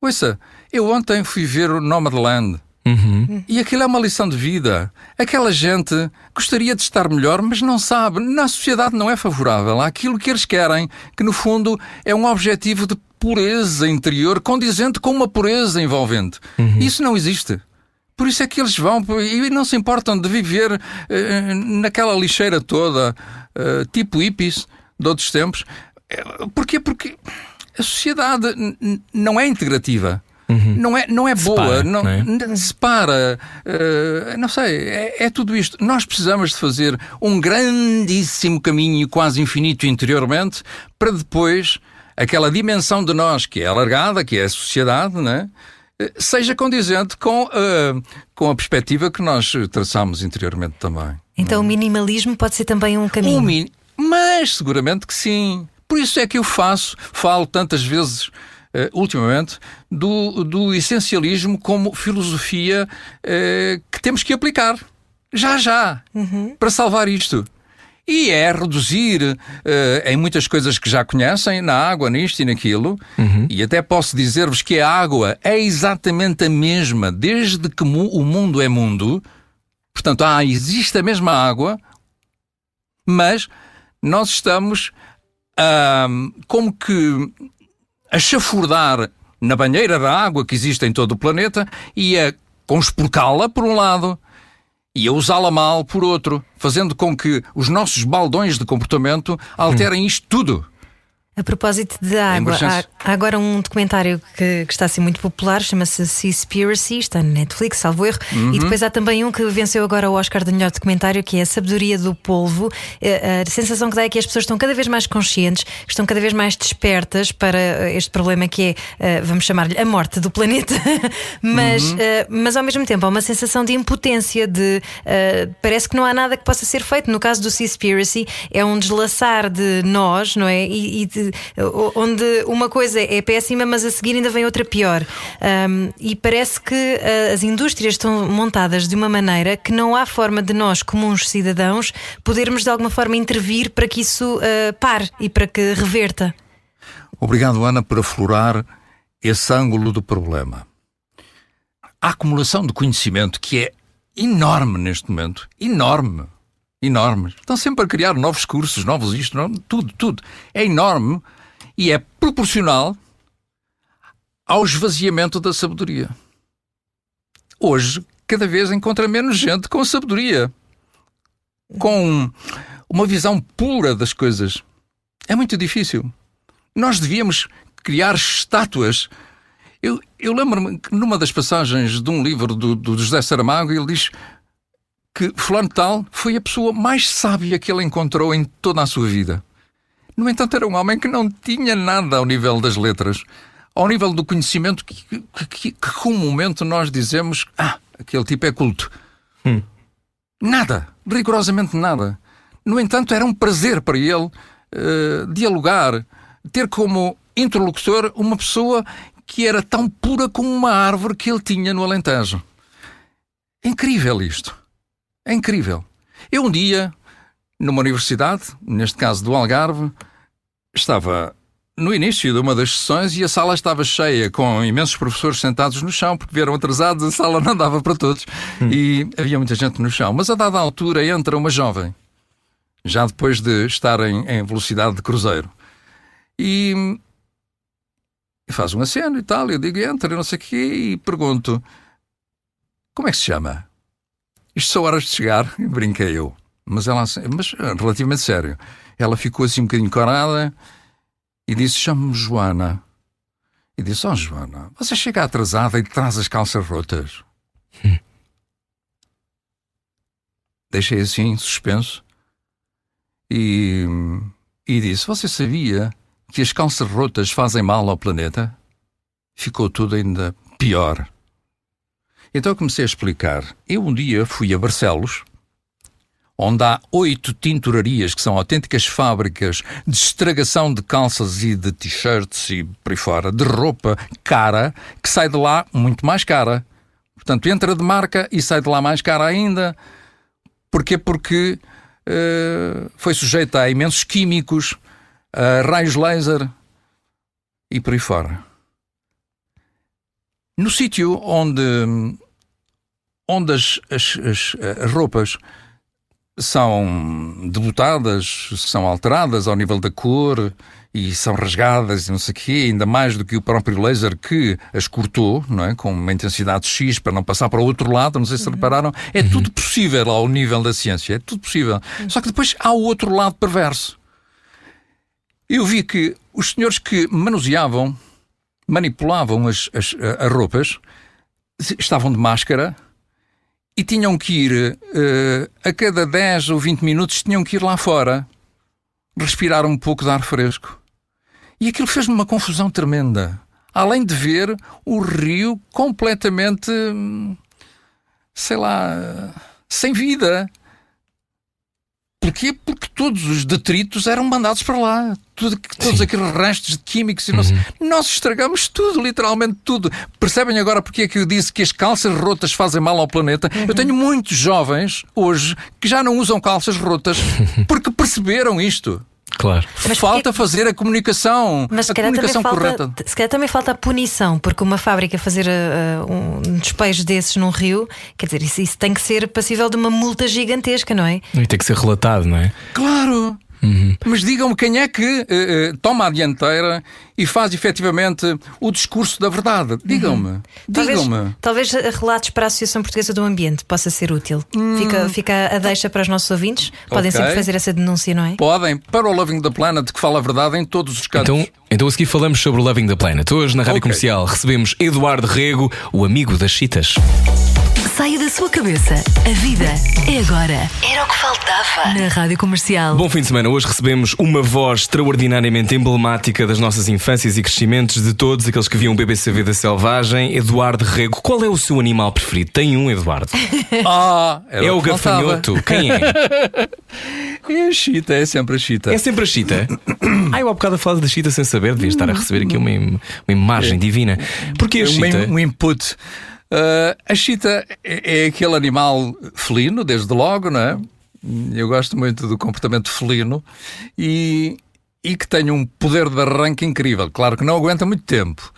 D: Ouça, eu ontem fui ver o Nomadland. Uhum. E aquilo é uma lição de vida. Aquela gente gostaria de estar melhor, mas não sabe. Na sociedade não é favorável àquilo que eles querem, que no fundo é um objetivo de pureza interior condizente com uma pureza envolvente. Uhum. Isso não existe. Por isso é que eles vão e não se importam de viver uh, naquela lixeira toda, uh, tipo hippies de outros tempos. Porquê? Porque a sociedade não é integrativa. Uhum. Não é, não é boa,
A: separa,
D: não,
A: não é?
D: separa, uh, não sei, é, é, tudo isto. Nós precisamos de fazer um grandíssimo caminho, quase infinito interiormente, para depois aquela dimensão de nós que é alargada, que é a sociedade, né? Seja condizente com, uh, com a perspectiva que nós traçamos interiormente também.
B: Então o minimalismo pode ser também um caminho.
D: Um Mas seguramente que sim. Por isso é que eu faço, falo tantas vezes Uh, ultimamente, do, do essencialismo como filosofia uh, que temos que aplicar. Já, já. Uhum. Para salvar isto. E é reduzir uh, em muitas coisas que já conhecem, na água, nisto e naquilo. Uhum. E até posso dizer-vos que a água é exatamente a mesma desde que o mundo é mundo. Portanto, ah, existe a mesma água, mas nós estamos uh, como que a chafurdar na banheira da água que existe em todo o planeta e a conspurcá-la por um lado e a usá-la mal por outro, fazendo com que os nossos baldões de comportamento alterem isto tudo.
B: A propósito de água, há, há, agora um documentário que, que, está a ser muito popular, chama-se Seaspiracy, está no Netflix, salvo erro, uhum. e depois há também um que venceu agora o Oscar de melhor documentário, que é A Sabedoria do Polvo. A, a sensação que dá é que as pessoas estão cada vez mais conscientes, estão cada vez mais despertas para este problema que é, eh, vamos chamar-lhe, a morte do planeta, mas, uhum. Eh, mas ao mesmo tempo há uma sensação de impotência, de parece que não há nada que possa ser feito. No caso do Seaspiracy, é um deslaçar de nós, não é? E, e de, onde uma coisa é péssima, mas a seguir ainda vem outra pior. Um, e parece que uh, as indústrias estão montadas de uma maneira que não há forma de nós, comuns cidadãos, podermos de alguma forma intervir para que isso uh, pare e para que reverta.
D: Obrigado, Ana, por aflorar esse ângulo do problema. A acumulação de conhecimento que é enorme neste momento, enorme, enormes. Estão sempre a criar novos cursos, novos isto, não, tudo, tudo. É enorme e é proporcional ao esvaziamento da sabedoria. Hoje, cada vez encontra menos gente com sabedoria, com uma visão pura das coisas. É muito difícil. Nós devíamos criar estátuas. Eu, eu lembro-me que numa das passagens de um livro do, do José Saramago, ele diz que Fulano Tal foi a pessoa mais sábia que ele encontrou em toda a sua vida. No entanto, era um homem que não tinha nada ao nível das letras, ao nível do conhecimento que, que, que, que comumente nós dizemos: ah, aquele tipo é culto. Hum. Nada, rigorosamente nada. No entanto, era um prazer para ele uh, dialogar, ter como interlocutor uma pessoa que era tão pura como uma árvore que ele tinha no Alentejo. Incrível isto. É incrível. Eu um dia, numa universidade, neste caso do Algarve, estava no início de uma das sessões e a sala estava cheia, com imensos professores sentados no chão, porque vieram atrasados, a sala não dava para todos hum. e havia muita gente no chão. Mas a dada altura entra uma jovem, já depois de estar em, em velocidade de cruzeiro, e faz um aceno e tal. Eu digo, entra, não sei o quê, e pergunto: como é que se chama? Isto são horas de chegar, brinquei eu. Mas ela, mas relativamente sério. Ela ficou assim um bocadinho corada e disse: Chamo-me Joana. E disse: Oh, Joana, você chega atrasada e traz as calças rotas. Deixei assim, suspenso. E, e disse: Você sabia que as calças rotas fazem mal ao planeta? Ficou tudo ainda pior. Então comecei a explicar. Eu um dia fui a Barcelos, onde há oito tinturarias que são autênticas fábricas de estragação de calças e de t-shirts e por aí fora, de roupa cara, que sai de lá muito mais cara. Portanto, entra de marca e sai de lá mais cara ainda. Porquê? Porque uh, foi sujeita a imensos químicos, a raios laser e por aí fora. No sítio onde onde as, as, as, as roupas são debutadas, são alteradas ao nível da cor e são rasgadas e não sei o quê, ainda mais do que o próprio laser que as cortou, não é? com uma intensidade X para não passar para o outro lado, não sei se uhum. repararam. É uhum. tudo possível ao nível da ciência, é tudo possível. Uhum. Só que depois há o outro lado perverso. Eu vi que os senhores que manuseavam, manipulavam as, as, as roupas, estavam de máscara e tinham que ir uh, a cada 10 ou 20 minutos tinham que ir lá fora respirar um pouco de ar fresco. E aquilo fez-me uma confusão tremenda. Além de ver o rio completamente, hum, sei lá, sem vida. Porquê? Porque todos os detritos eram mandados para lá. Tudo, todos Sim. aqueles restos de químicos. E nós, uhum. nós estragamos tudo, literalmente tudo. Percebem agora porque é que eu disse que as calças rotas fazem mal ao planeta? Uhum. Eu tenho muitos jovens hoje que já não usam calças rotas porque perceberam isto.
A: Claro.
D: Mas falta porque... fazer a comunicação,
B: Mas
D: a comunicação
B: falta,
D: correta.
B: Se calhar também falta a punição, porque uma fábrica fazer uh, um despejo desses num rio, quer dizer, isso, isso, tem que ser passível de uma multa gigantesca, não é?
A: E tem que ser relatado, não é?
D: Claro! Uhum. Mas digam-me quem é que uh, uh, toma a dianteira e faz efetivamente o discurso da verdade. Digam-me. Uhum. Digam-me.
B: Talvez, talvez, relatos para a Associação Portuguesa do Ambiente possa ser útil. Hum. Fica, fica a deixa para os nossos ouvintes. Podem okay. sempre fazer essa denúncia, não é?
D: Podem. Para o Loving the Planet, que fala a verdade em todos os casos.
A: Então, então a seguir falamos sobre o Loving the Planet. Hoje, na Rádio okay. Comercial, recebemos Eduardo Rego, o amigo das chitas.
E: Saia da sua cabeça. A vida é agora. Era o que faltava. Na Rádio Comercial.
A: Bom fim de semana. Hoje recebemos uma voz extraordinariamente emblemática das nossas infâncias e crescimentos de todos aqueles que viam o BBC Vida Selvagem, Eduardo Rego. Qual é o seu animal preferido? Tem um, Eduardo?
D: Ah,
A: é o gafanhoto. Quem é?
D: É a chita, é sempre a chita.
A: É sempre a chita? Ai, eu há bocado a falar da chita sem saber, devia estar a receber aqui uma, uma imagem é. divina. Porquê a chita?
D: Um, um input. Uh, a chita é, é, aquele animal felino, desde logo, não é? Eu gosto muito do comportamento felino e, e que tem um poder de arranque incrível. Claro que não aguenta muito tempo,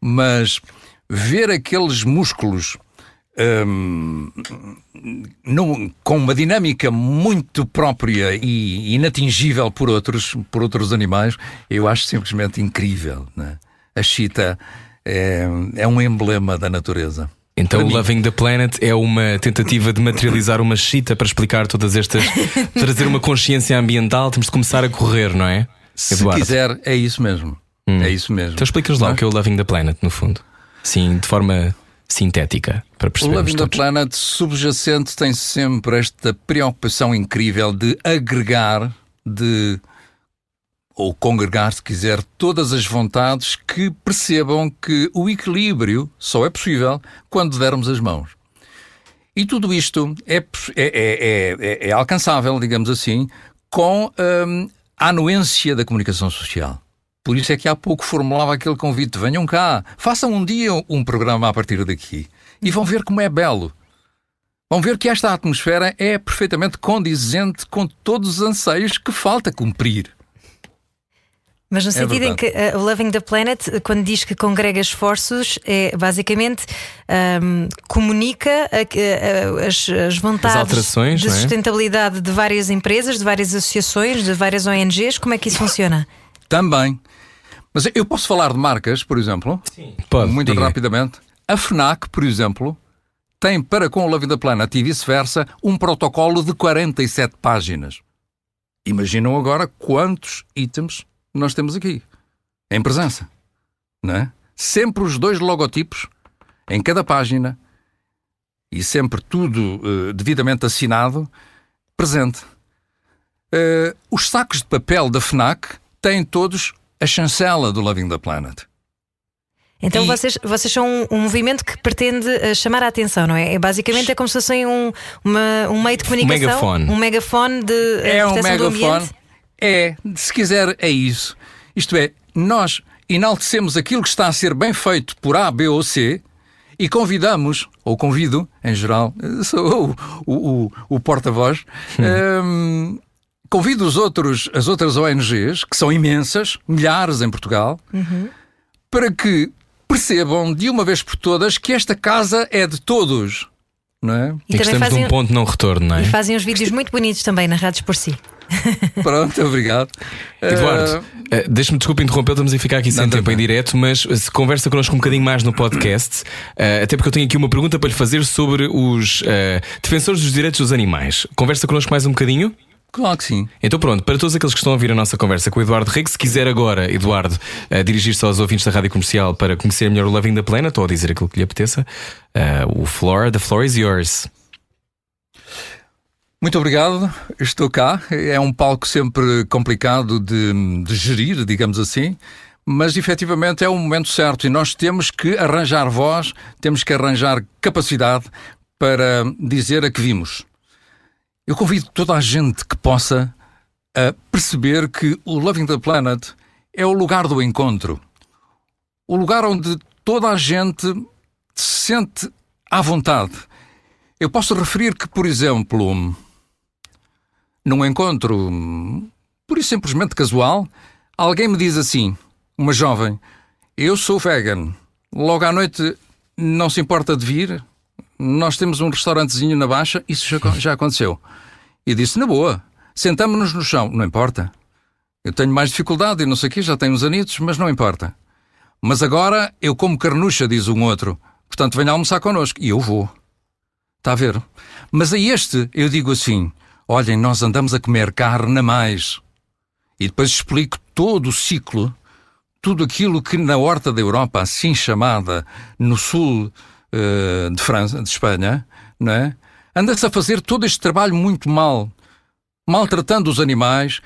D: mas ver aqueles músculos um, num, com uma dinâmica muito própria e inatingível por outros, por outros animais, eu acho simplesmente incrível. Né? A chita é, é um emblema da natureza.
A: Então o Loving the Planet é uma tentativa de materializar uma chita para explicar todas estas. trazer uma consciência ambiental. Temos de começar a correr, não é?
D: Eduardo? Se quiser, é isso mesmo. Hum. É isso mesmo.
A: Então explica-nos lá o que é o Loving the Planet, no fundo. Sim, de forma sintética, para perceber.
D: O Loving the Planet subjacente tem sempre esta preocupação incrível de agregar, de ou congregar, se quiser, todas as vontades que percebam que o equilíbrio só é possível quando dermos as mãos. E tudo isto é, é, é, é alcançável, digamos assim, com hum, a anuência da comunicação social. Por isso é que há pouco formulava aquele convite: venham cá, façam um dia um programa a partir daqui e vão ver como é belo. Vão ver que esta atmosfera é perfeitamente condizente com todos os anseios que falta cumprir.
B: Mas no é sentido em que uh, o Loving the Planet, quando diz que congrega esforços, é basicamente um, comunica a, a, as, as, vontades
A: as
B: de
A: é?
B: sustentabilidade de várias empresas, de várias associações, de várias ONGs. Como é que isso funciona?
D: Também. Mas eu posso falar de marcas, por exemplo?
A: Sim. Pode,
D: muito
A: diga.
D: rapidamente. A FNAC, por exemplo, tem para com o Loving the Planet e vice-versa um protocolo de 47 páginas. Imaginam agora quantos itens nós temos aqui, em presença. Não é? Sempre os dois logotipos em cada página e sempre tudo uh, devidamente assinado, presente. Uh, os sacos de papel da FNAC têm todos a chancela do Loving the Planet.
B: Então e... vocês, vocês são um, um, movimento que pretende uh, chamar a atenção, não é? é basicamente é como se fossem um, uma, um meio de comunicação. Um megafone. Um megafone de
D: é um megafone. É, se quiser, é isso. Isto é, nós enaltecemos aquilo que está a ser bem feito por A, B ou C e convidamos, ou convido, em geral, sou o, o, o porta-voz, um, convido os outros, as outras ONGs, que são imensas, milhares em Portugal, uhum. para que percebam de uma vez por todas que esta casa é de todos. Não é?
A: E, e que estamos fazem... num ponto de não retorno, não é?
B: E fazem uns vídeos muito bonitos também narrados por si.
D: Pronto, obrigado.
A: Eduardo, uh... uh, deixa-me desculpa interromper, estamos a ficar aqui sem não, tempo não. em direto, mas se conversa connosco um bocadinho mais no podcast, uh, até porque eu tenho aqui uma pergunta para lhe fazer sobre os defensores dos direitos dos animais. Conversa connosco mais um bocadinho?
D: Claro que sim.
A: Então pronto, para todos aqueles que estão a ouvir a nossa conversa com o Eduardo Rego, se quiser agora, Eduardo, uh, dirigir-se aos ouvintes da Rádio Comercial para conhecer melhor o Loving the Planet ou dizer aquilo que lhe apeteça, uh, o floor, the floor is yours.
D: Muito obrigado, estou cá. É um palco sempre complicado de, de gerir, digamos assim, mas efetivamente é o momento certo e nós temos que arranjar voz, temos que arranjar capacidade para dizer a que vimos. Eu convido toda a gente que possa a perceber que o Loving the Planet é o lugar do encontro. O lugar onde toda a gente se sente à vontade. Eu posso referir que, por exemplo, num encontro por isso simplesmente casual, alguém me diz assim, uma jovem, eu sou vegan, logo à noite não se importa de vir, nós temos um restaurantezinho na Baixa, isso já, já aconteceu. E disse, na boa, sentamos-nos no chão, não importa. Eu tenho mais dificuldade e não sei o quê, já tenho uns anitos, mas não importa. Mas agora eu como carnucha, diz um outro, portanto venha almoçar connosco. E eu vou. Está a ver? Mas a este eu digo assim, olhem, nós andamos a comer carne a mais. E depois explico todo o ciclo, tudo aquilo que na horta da Europa, assim chamada, no sul uh, de França, de Espanha, não é? Anda-se a fazer todo este trabalho muito mal, maltratando os animais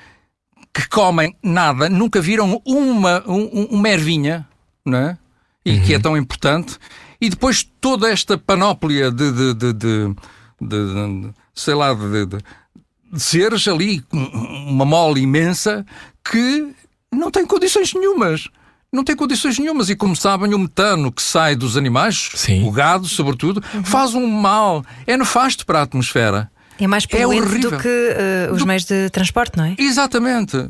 D: que comem nada, nunca viram uma, um, uma ervinha, não é? E uhum. que é tão importante. E depois toda esta panóplia de, de, de, de, sei lá, de seres ali, uma mole imensa, que não tem condições nenhumas. Não tem condições nenhumas. E como sabem, o metano que sai dos animais, Sim. o gado, sobretudo, uhum. faz um mal. É nefasto para a atmosfera.
B: É mais é poluente é do que uh, os do... meios de transporte, não é?
D: Exatamente.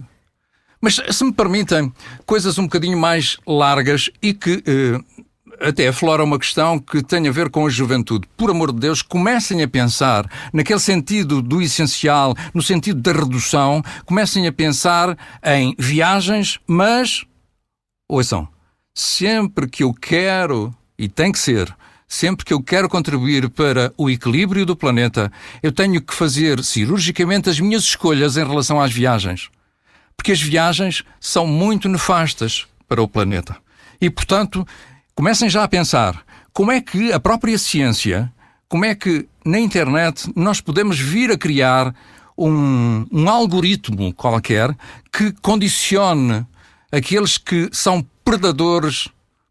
D: Mas se me permitem, coisas um bocadinho mais largas e que uh, até aflora uma questão que tem a ver com a juventude. Por amor de Deus, comecem a pensar naquele sentido do essencial, no sentido da redução, comecem a pensar em viagens, mas ouçam, sempre que eu quero, e tem que ser, sempre que eu quero contribuir para o equilíbrio do planeta, eu tenho que fazer cirurgicamente as minhas escolhas em relação às viagens. Porque as viagens são muito nefastas para o planeta. E, portanto, comecem já a pensar como é que a própria ciência, como é que na internet nós podemos vir a criar um, um algoritmo qualquer que condicione aqueles que são predadores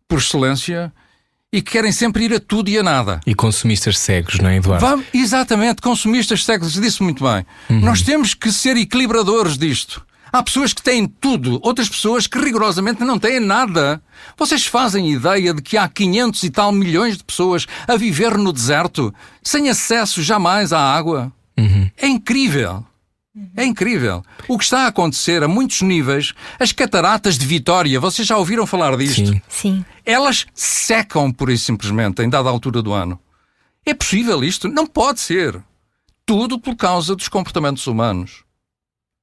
D: por excelência e que querem sempre ir a tudo e a nada.
A: E consumistas cegos, não é, Eduardo?
D: Vamos, exatamente, consumistas cegos, disse muito bem. Uhum. Nós temos que ser equilibradores disto. Há pessoas que têm tudo, outras pessoas que rigorosamente não têm nada. Vocês fazem ideia de que há 500 e tal milhões de pessoas a viver no deserto, sem acesso jamais à água? Uhum. É incrível. É incrível. O que está a acontecer a muitos níveis, as cataratas de Vitória, vocês já ouviram falar disto?
B: Sim. Sim.
D: Elas secam por isso simplesmente em dada altura do ano. É possível isto? Não pode ser. Tudo por causa dos comportamentos humanos.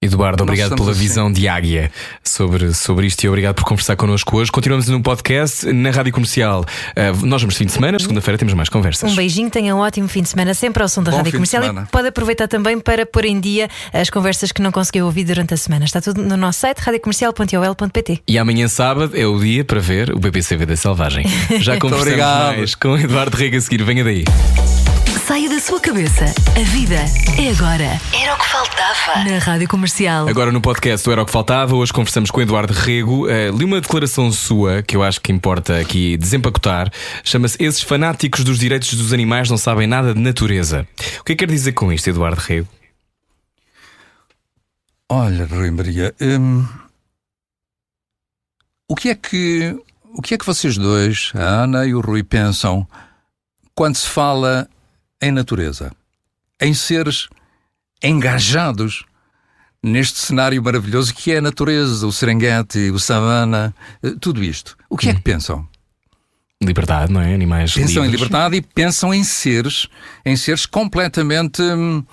A: Eduardo, obrigado pela assim. visão de águia sobre, sobre isto e obrigado por conversar connosco hoje. Continuamos no podcast na Rádio Comercial. Uh, nós vamos fim de semana, segunda-feira temos mais conversas.
B: Um beijinho, tenha um ótimo fim de semana sempre ao som da Bom Rádio Comercial e pode aproveitar também para pôr em dia as conversas que não conseguiu ouvir durante a semana. Está tudo no nosso site radiocomercial.ol.pt.
A: E amanhã sábado é o dia para ver o BBC Vida Selvagem. Já conversamos mais com Eduardo Rega a seguir. Venha daí.
E: Saia da sua cabeça. A vida é agora. Era o que faltava. Na Rádio Comercial.
A: Agora no podcast do Era o que Faltava, hoje conversamos com Eduardo Rego. Uh, li uma declaração sua que eu acho que importa aqui desempacotar. Chama-se Esses fanáticos dos direitos dos animais não sabem nada de natureza. O que é que quer dizer com isto, Eduardo Rego?
D: Olha, Rui Maria, hum, o que é que o que é que vocês dois, a Ana e o Rui, pensam quando se fala em natureza, em seres engajados neste cenário maravilhoso que é a natureza, o Serengeti, o Savana, eh, tudo isto. O que hum. é que hum. pensam?
A: Liberdade, não é? Animais
D: Pensam
A: livres.
D: em liberdade e pensam em seres, em seres completamente hum,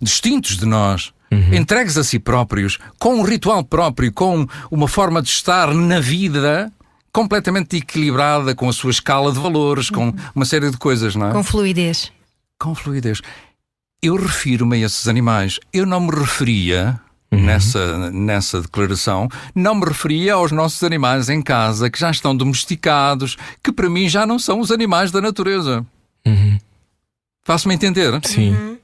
D: distintos de nós. Uhum. Entregues a si próprios, com um ritual próprio, com uma forma de estar na vida completamente equilibrada, com a sua escala de valores, com uhum. uma série de coisas, não é?
B: Com fluidez
D: com fluidez. eu refiro-me a esses animais. Eu não me referia Uhum. Nessa, nessa declaração, não me referia aos nossos animais em casa que já estão domesticados, que para mim já não são os animais da natureza.
A: Uhum.
D: Faço-me entender?
A: Sim. Uhum.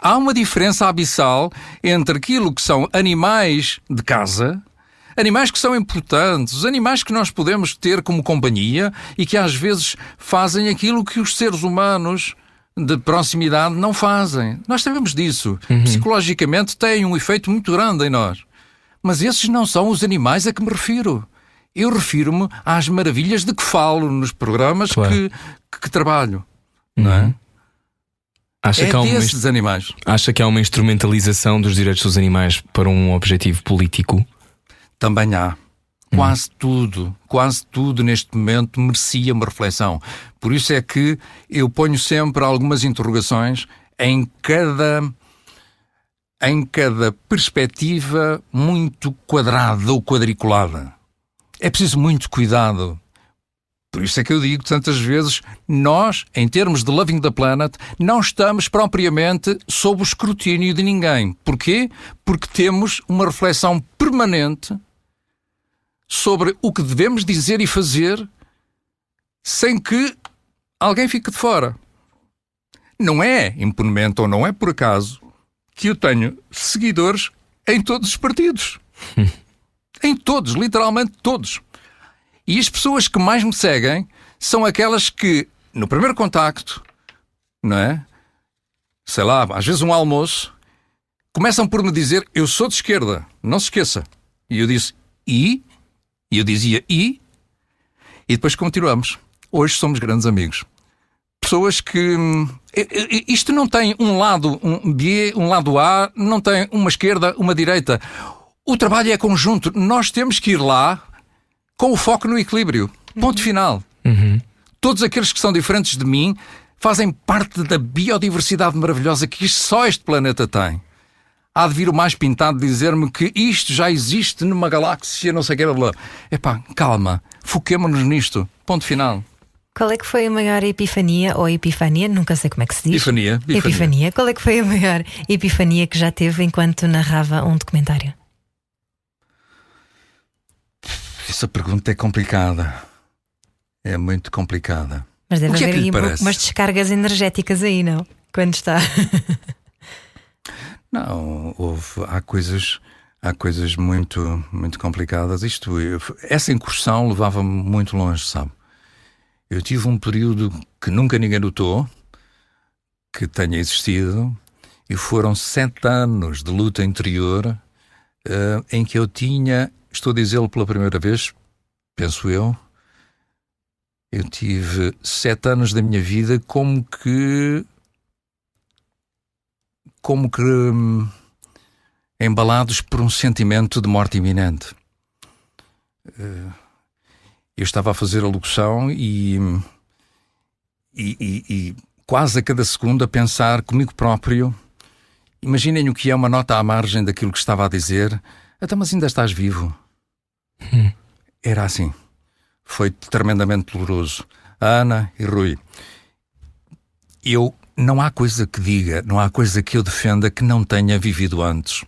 D: Há uma diferença abissal entre aquilo que são animais de casa, animais que são importantes, os animais que nós podemos ter como companhia e que às vezes fazem aquilo que os seres humanos de proximidade não fazem. Nós sabemos disso. Uhum. Psicologicamente tem um efeito muito grande em nós. Mas esses não são os animais a que me refiro. Eu refiro-me às maravilhas de que falo nos programas claro. que, que, que, trabalho. Uhum. Não é? Uhum. Acha
A: é que há
D: desses animais.
A: Acha que há uma instrumentalização dos direitos dos animais para um objetivo político?
D: Também há. Quase tudo, quase tudo neste momento merecia uma reflexão. Por isso é que eu ponho sempre algumas interrogações em cada em cada perspectiva muito quadrada ou quadriculada. É preciso muito cuidado. Por isso é que eu digo tantas vezes, nós, em termos de Loving the Planet, não estamos propriamente sob o escrutínio de ninguém. Porquê? Porque temos uma reflexão permanente sobre o que devemos dizer e fazer sem que alguém fique de fora. Não é impunemento ou não é por acaso que eu tenho seguidores em todos os partidos. em todos, literalmente todos. E as pessoas que mais me seguem são aquelas que, no primeiro contacto, não é? Sei lá, às vezes um almoço, começam por me dizer: Eu sou de esquerda, não se esqueça. E eu disse: E? E eu dizia e, e depois continuamos. Hoje somos grandes amigos. Pessoas que. Hum, isto não tem um lado um B, um lado A, não tem uma esquerda, uma direita. O trabalho é conjunto. Nós temos que ir lá com o foco no equilíbrio. Ponto uhum. final.
A: Uhum.
D: Todos aqueles que são diferentes de mim fazem parte da biodiversidade maravilhosa que só este planeta tem há de vir o mais pintado dizer-me que isto já existe numa galáxia, não sei o que era. Epá, calma, foquemos-nos nisto. Ponto final.
B: Qual é que foi a maior epifania ou epifania? Nunca sei como é que se diz.
D: Epifania.
B: Epifania. epifania. Qual é que foi a maior epifania que já teve enquanto narrava um documentário?
D: Essa pergunta é complicada. É muito complicada.
B: Mas deve haver é aí umas descargas energéticas aí, não? Quando está.
D: Não, houve, há coisas, há coisas muito, muito complicadas. Isto, essa incursão levava-me muito longe, sabe? Eu tive um período que nunca ninguém notou que tenha existido e foram sete anos de luta interior uh, em que eu tinha, estou a dizê-lo pela primeira vez, penso eu, eu tive sete anos da minha vida como que como que hum, embalados por um sentimento de morte iminente. Uh, eu estava a fazer a locução e, e, e, e, quase a cada segundo a pensar comigo próprio. Imaginem o que é uma nota à margem daquilo que estava a dizer. Até mas ainda estás vivo.
A: Hum.
D: Era assim. Foi tremendamente doloroso. Ana e Rui. Eu não há coisa que diga, não há coisa que eu defenda que não tenha vivido antes.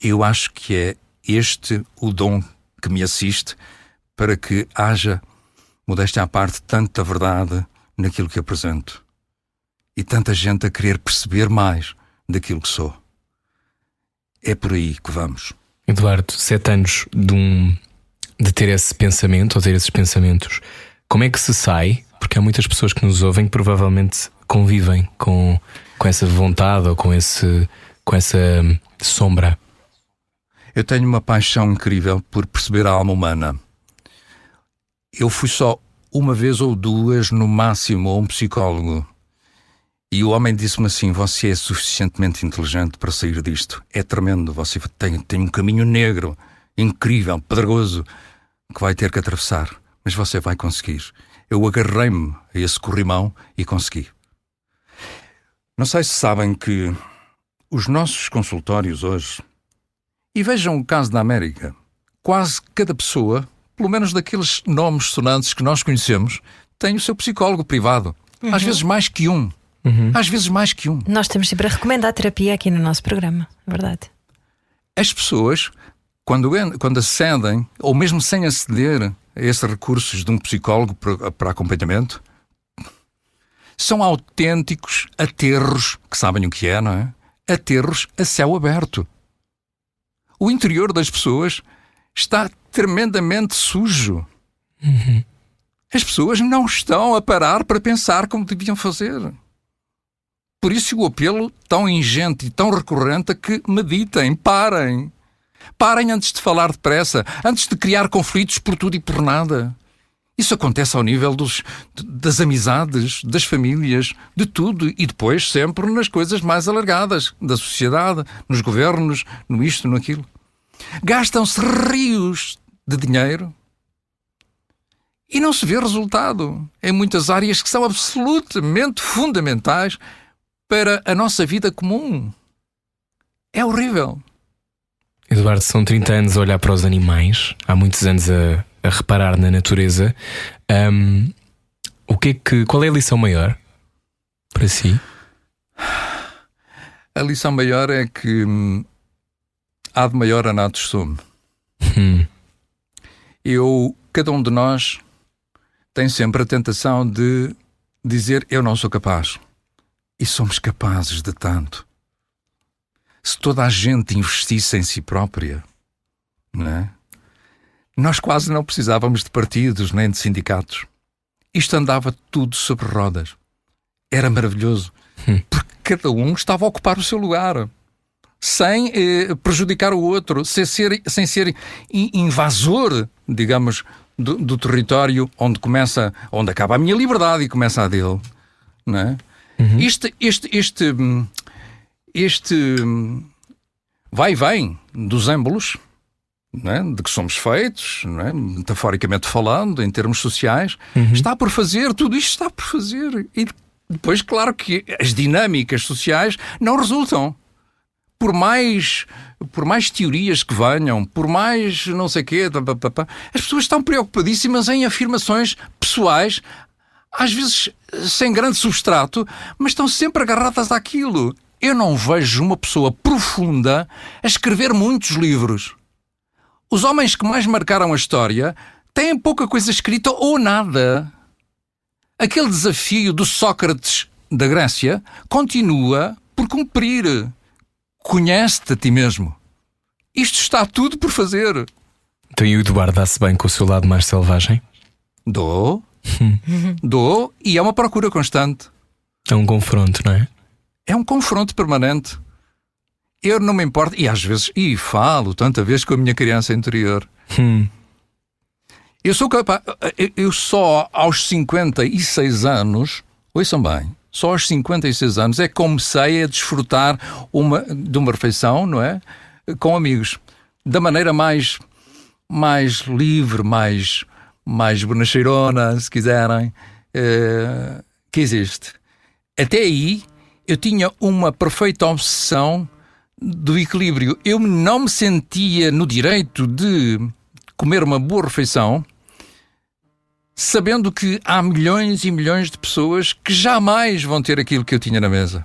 D: Eu acho que é este o dom que me assiste para que haja, modéstia à parte, tanta verdade naquilo que apresento e tanta gente a querer perceber mais daquilo que sou. É por aí que vamos.
A: Eduardo, sete anos de, um, de ter esse pensamento ou ter esses pensamentos, como é que se sai? Porque há muitas pessoas que nos ouvem que provavelmente convivem com, com essa vontade ou com, esse, com essa sombra?
D: Eu tenho uma paixão incrível por perceber a alma humana. Eu fui só uma vez ou duas, no máximo, a um psicólogo. E o homem disse-me assim: Você é suficientemente inteligente para sair disto. É tremendo. Você tem, tem um caminho negro, incrível, pedregoso, que vai ter que atravessar. Mas você vai conseguir. Eu agarrei-me a esse corrimão e consegui. Não sei se sabem que os nossos consultórios hoje, e vejam o caso da América, quase cada pessoa, pelo menos daqueles nomes sonantes que nós conhecemos, tem o seu psicólogo privado. Uhum. Às vezes mais que um. Às vezes mais que um.
B: Nós estamos sempre a recomendar a terapia aqui no nosso programa, é verdade.
D: As pessoas, quando, quando acedem, ou mesmo sem aceder a esses recursos de um psicólogo para, para acompanhamento, são autênticos aterros, que sabem o que é, não é? Aterros a céu aberto. O interior das pessoas está tremendamente sujo. As pessoas não estão a parar para pensar como deviam fazer. Por isso o apelo tão ingente e tão recorrente a que meditem, parem. Parem antes de falar depressa, antes de criar conflitos por tudo e por nada. Isso acontece ao nível dos, das amizades, das famílias, de tudo e depois sempre nas coisas mais alargadas, da sociedade, nos governos, no isto, no aquilo. Gastam-se rios de dinheiro e não se vê resultado em muitas áreas que são absolutamente fundamentais para a nossa vida comum. É horrível.
A: Eduardo, são 30 anos a olhar para os animais, há muitos anos a, a reparar na natureza. Ahm, o que é que, qual é a lição maior para si?
D: A lição maior é que hum, há de maior a natos sume.
A: Hum,
D: Eu, cada um de nós tem sempre a tentação de dizer eu não sou capaz. E somos capazes de tanto. Se toda a gente investisse em si própria, não é? Nós quase não precisávamos de partidos nem de sindicatos. Isto andava tudo sobre rodas. Era maravilhoso. Porque cada um estava a ocupar o seu lugar. Sem eh, prejudicar o outro, sem ser, sem ser in- invasor, digamos, do, do território onde começa, onde acaba a minha liberdade e começa a dele. Não é? Este, este, este, hum, este hum, vai e vem dos êmbolos não é? de que somos feitos, é? metaforicamente falando, em termos sociais, está por fazer, tudo isto está por fazer. E depois, claro que as dinâmicas sociais não resultam. Por mais, por mais teorias que venham, por mais não sei quê, pá, pá, as pessoas estão preocupadíssimas em afirmações pessoais, às vezes sem grande substrato, mas estão sempre agarradas àquilo. Eu não vejo uma pessoa profunda a escrever muitos livros. Os homens que mais marcaram a história têm pouca coisa escrita ou nada. Aquele desafio do Sócrates da Grécia continua por cumprir. Conhece-te a ti mesmo. Isto está tudo por fazer.
A: então e o Eduardo dá-se bem com o seu lado mais selvagem?
D: Dou, dou e é uma procura constante.
A: É um confronto, não é?
D: É um confronto permanente. Eu não me importo, e às vezes, e falo tanta vez com a minha criança interior.
A: Hum,
D: Eu sou capaz. Eu só aos 56 anos, ouçam bem, só aos 56 anos é que comecei a desfrutar uma, de uma refeição, não é? Com amigos. Da maneira mais, mais livre, mais, mais bonacheirona, se quiserem, eh, que existe. Até aí eu tinha uma perfeita obsessão do equilíbrio. Eu não me sentia no direito de comer uma boa refeição sabendo que há milhões e milhões de pessoas que jamais vão ter aquilo que eu tinha na mesa.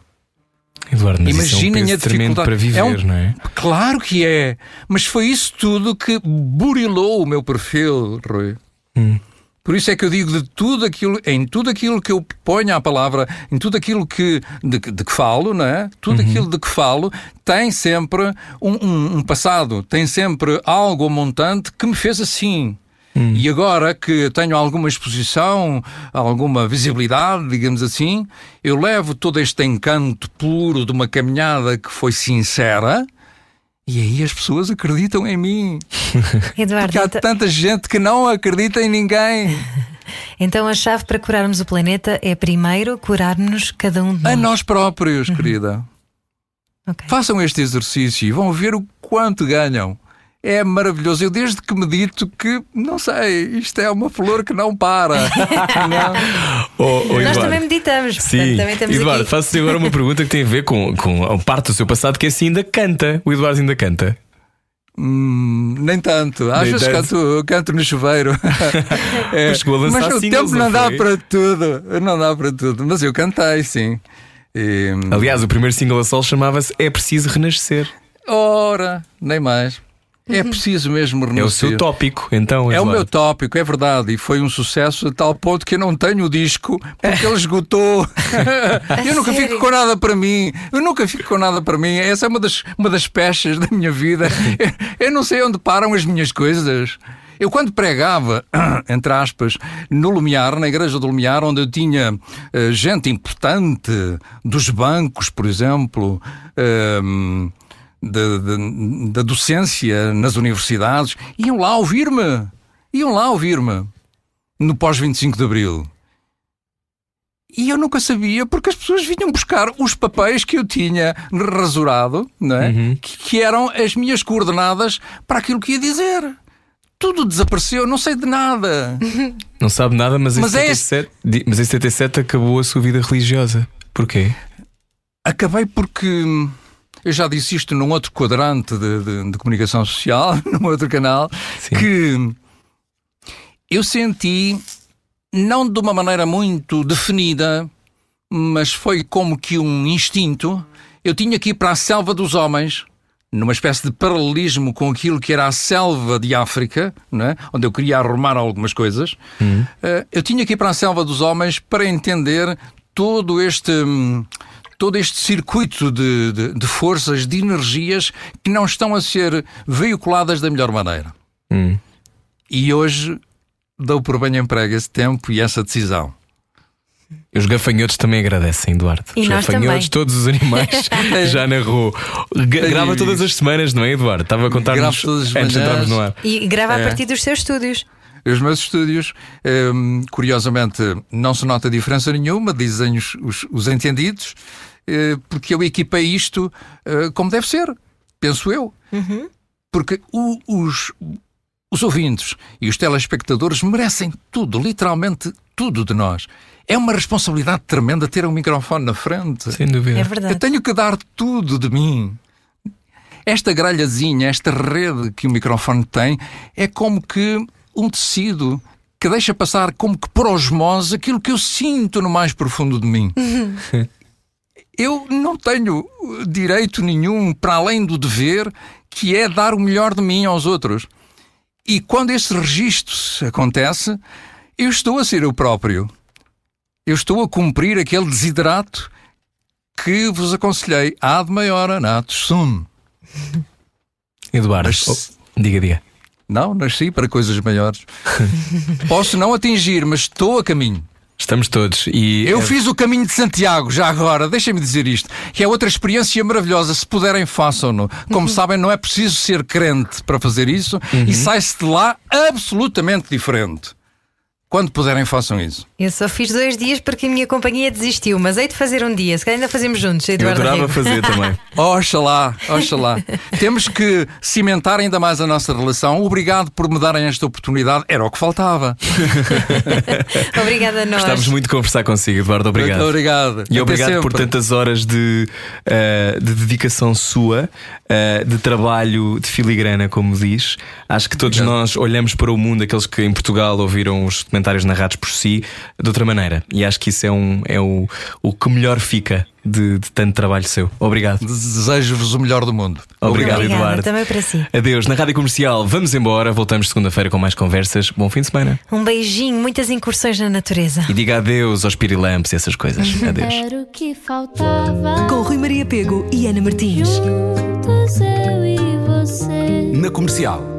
A: Eduardo, mas
D: Imaginem
A: é um
D: a dificuldade.
A: para viver,
D: É um-
A: não é?
D: Claro que é, mas foi isso tudo que burilou o meu perfil, Rui.
A: Hum.
D: Por isso é que eu digo de tudo aquilo, em tudo aquilo que eu ponho à palavra, em tudo aquilo que de, que- de que falo, não é? Tudo aquilo de que falo tem sempre um, um- um passado, tem sempre algo montante que me fez assim. E agora que tenho alguma exposição, alguma visibilidade, digamos assim, eu levo todo este encanto puro de uma caminhada que foi sincera. E aí as pessoas acreditam em mim.
B: Eduardo,
D: Porque há
B: então,
D: tanta gente que não acredita em ninguém.
B: então a chave para curarmos o planeta é primeiro curarmos cada um de nós.
D: A nós próprios, querida.
B: Ok.
D: Façam este exercício e vão ver o quanto ganham. É maravilhoso. Eu desde que medito que, não sei, isto é uma flor que não para. Não?
A: Oh, oh,
B: Nós também meditamos, portanto
A: Sim,
B: também estamos
A: Eduardo, faço-te agora uma pergunta que tem a ver com, com a parte do seu passado que assim ainda canta. O Eduardo ainda canta.
D: Hum, nem tanto. Às
A: Nem
D: vezes canto, canto no chuveiro. É,
A: Mas
D: o tempo não
A: não
D: dá para tudo. Não dá para tudo. Mas eu cantei, sim. E,
A: Aliás, o primeiro single a sol chamava-se É Preciso Renascer.
D: ora, nem mais. É preciso mesmo
A: É o seu tópico, então.
D: É o
A: Eduardo.
D: meu tópico, é verdade, e foi um sucesso a tal ponto que eu não tenho o disco porque ele esgotou. eu nunca
B: sério?
D: fico com nada para mim, eu nunca fico com nada para mim. Essa é uma das, uma das pechas da minha vida. Eu, eu não sei onde param as minhas coisas. Eu, quando pregava, entre aspas, no Lumiar, na igreja do Lumiar, onde eu tinha eh, gente importante dos bancos, por exemplo, ehm, da- da- da docência nas universidades, iam lá ouvir-me. Iam lá ouvir-me. No pós-25 de Abril. E eu nunca sabia porque as pessoas vinham buscar os papéis que eu tinha rasurado, não é? que, que eram as minhas coordenadas para aquilo que ia dizer. Tudo desapareceu, não sei de nada.
A: Não sabe nada, mas em,
D: Mas é
A: 77, di- mas em 77 acabou a sua vida religiosa. Porquê?
D: Acabei porque hum, eu já disse isto num outro quadrante de, de- de comunicação social, num outro canal,
A: Sim.
D: que eu senti, não de uma maneira muito definida, mas foi como que um instinto. Eu tinha que ir para a selva dos homens, numa espécie de paralelismo com aquilo que era a selva de África, não é? onde eu queria arrumar algumas coisas. Eh, eu tinha que ir para a selva dos homens para entender todo este. Todo este circuito de, de- de forças, de energias que não estão a ser veiculadas da melhor maneira.
A: Hum.
D: E hoje dou por bem emprego esse tempo e essa decisão.
A: Os gafanhotos também agradecem, Eduardo.
B: E
A: os
B: nós
A: gafanhotos,
B: também.
A: todos os animais, já narrou. Gra- Grava todas as semanas, não é, Eduardo? Estava a contar-nos
D: Gravo todas as
A: antes de entrarmos no ar.
B: E grava
D: É.
B: a partir dos seus estúdios.
D: Os meus estúdios, hum, curiosamente, não se nota diferença nenhuma, dizem os, os, os entendidos, porque eu equipei isto eh, como deve ser, penso eu. Porque o- os, os ouvintes e os telespectadores merecem tudo, literalmente tudo de nós. É uma responsabilidade tremenda ter um microfone na frente.
A: Sem dúvida.
B: É
D: Eu
B: verdade.
D: tenho que dar tudo de mim. Esta gralhazinha, esta rede que o microfone tem, é como que um tecido que deixa passar como que por osmose aquilo que eu sinto no mais profundo de mim. eu não tenho direito nenhum para além do dever que é dar o melhor de mim aos outros. E quando esse registro acontece, eu estou a ser eu próprio. Eu estou a cumprir aquele desiderato que vos aconselhei ad maior natus sum.
A: Eduardo,
D: Mas-
A: oh, diga, diga.
D: Não, nasci para coisas maiores. Posso não atingir, mas estou a caminho.
A: Estamos todos e
D: Eu
A: eh,
D: fiz o caminho de Santiago, já agora, deixem-me dizer isto, que é outra experiência maravilhosa. Se puderem, façam-no. Como sabem, não é preciso ser crente para fazer isso e sai-se de lá absolutamente diferente. Quando puderem, façam isso.
B: Eu só fiz dois dias porque a minha companhia desistiu, mas hei de fazer um dia. Se calhar ainda fazemos juntos,
A: eu
B: Eduardo
A: adorava
B: Rego.
A: fazer também.
D: Oxalá, oxalá. Temos que cimentar ainda mais a nossa relação. Obrigado por me darem esta oportunidade. Era o que faltava.
B: Obrigada a nós.
A: Gostávamos muito de conversar consigo, Eduardo. Obrigado.
D: Muito obrigado.
A: E
D: Até
A: obrigado por
D: sempre.
A: tantas horas de, eh, de dedicação sua, eh, de trabalho de filigrana, como diz. Acho que todos
D: Obrigado.
A: nós olhamos para o mundo, aqueles que em Portugal ouviram os documentários narrados por si, de outra maneira. E acho que isso é, um, é o, o que melhor fica de, de tanto trabalho seu. Obrigado.
D: Desejo-vos o melhor do mundo.
A: Obrigado,
B: Obrigada,
A: Eduardo.
B: também para si.
A: Adeus. Na Rádio Comercial, vamos embora. Voltamos segunda-feira com mais conversas. Bom fim de semana.
B: Um beijinho, muitas incursões na natureza.
A: E diga adeus aos pirilampos e essas coisas. Adeus.
F: Era o que faltava.
E: Com Rui Maria Pego e Ana Martins.
F: Juntos eu e você.
C: Na comercial.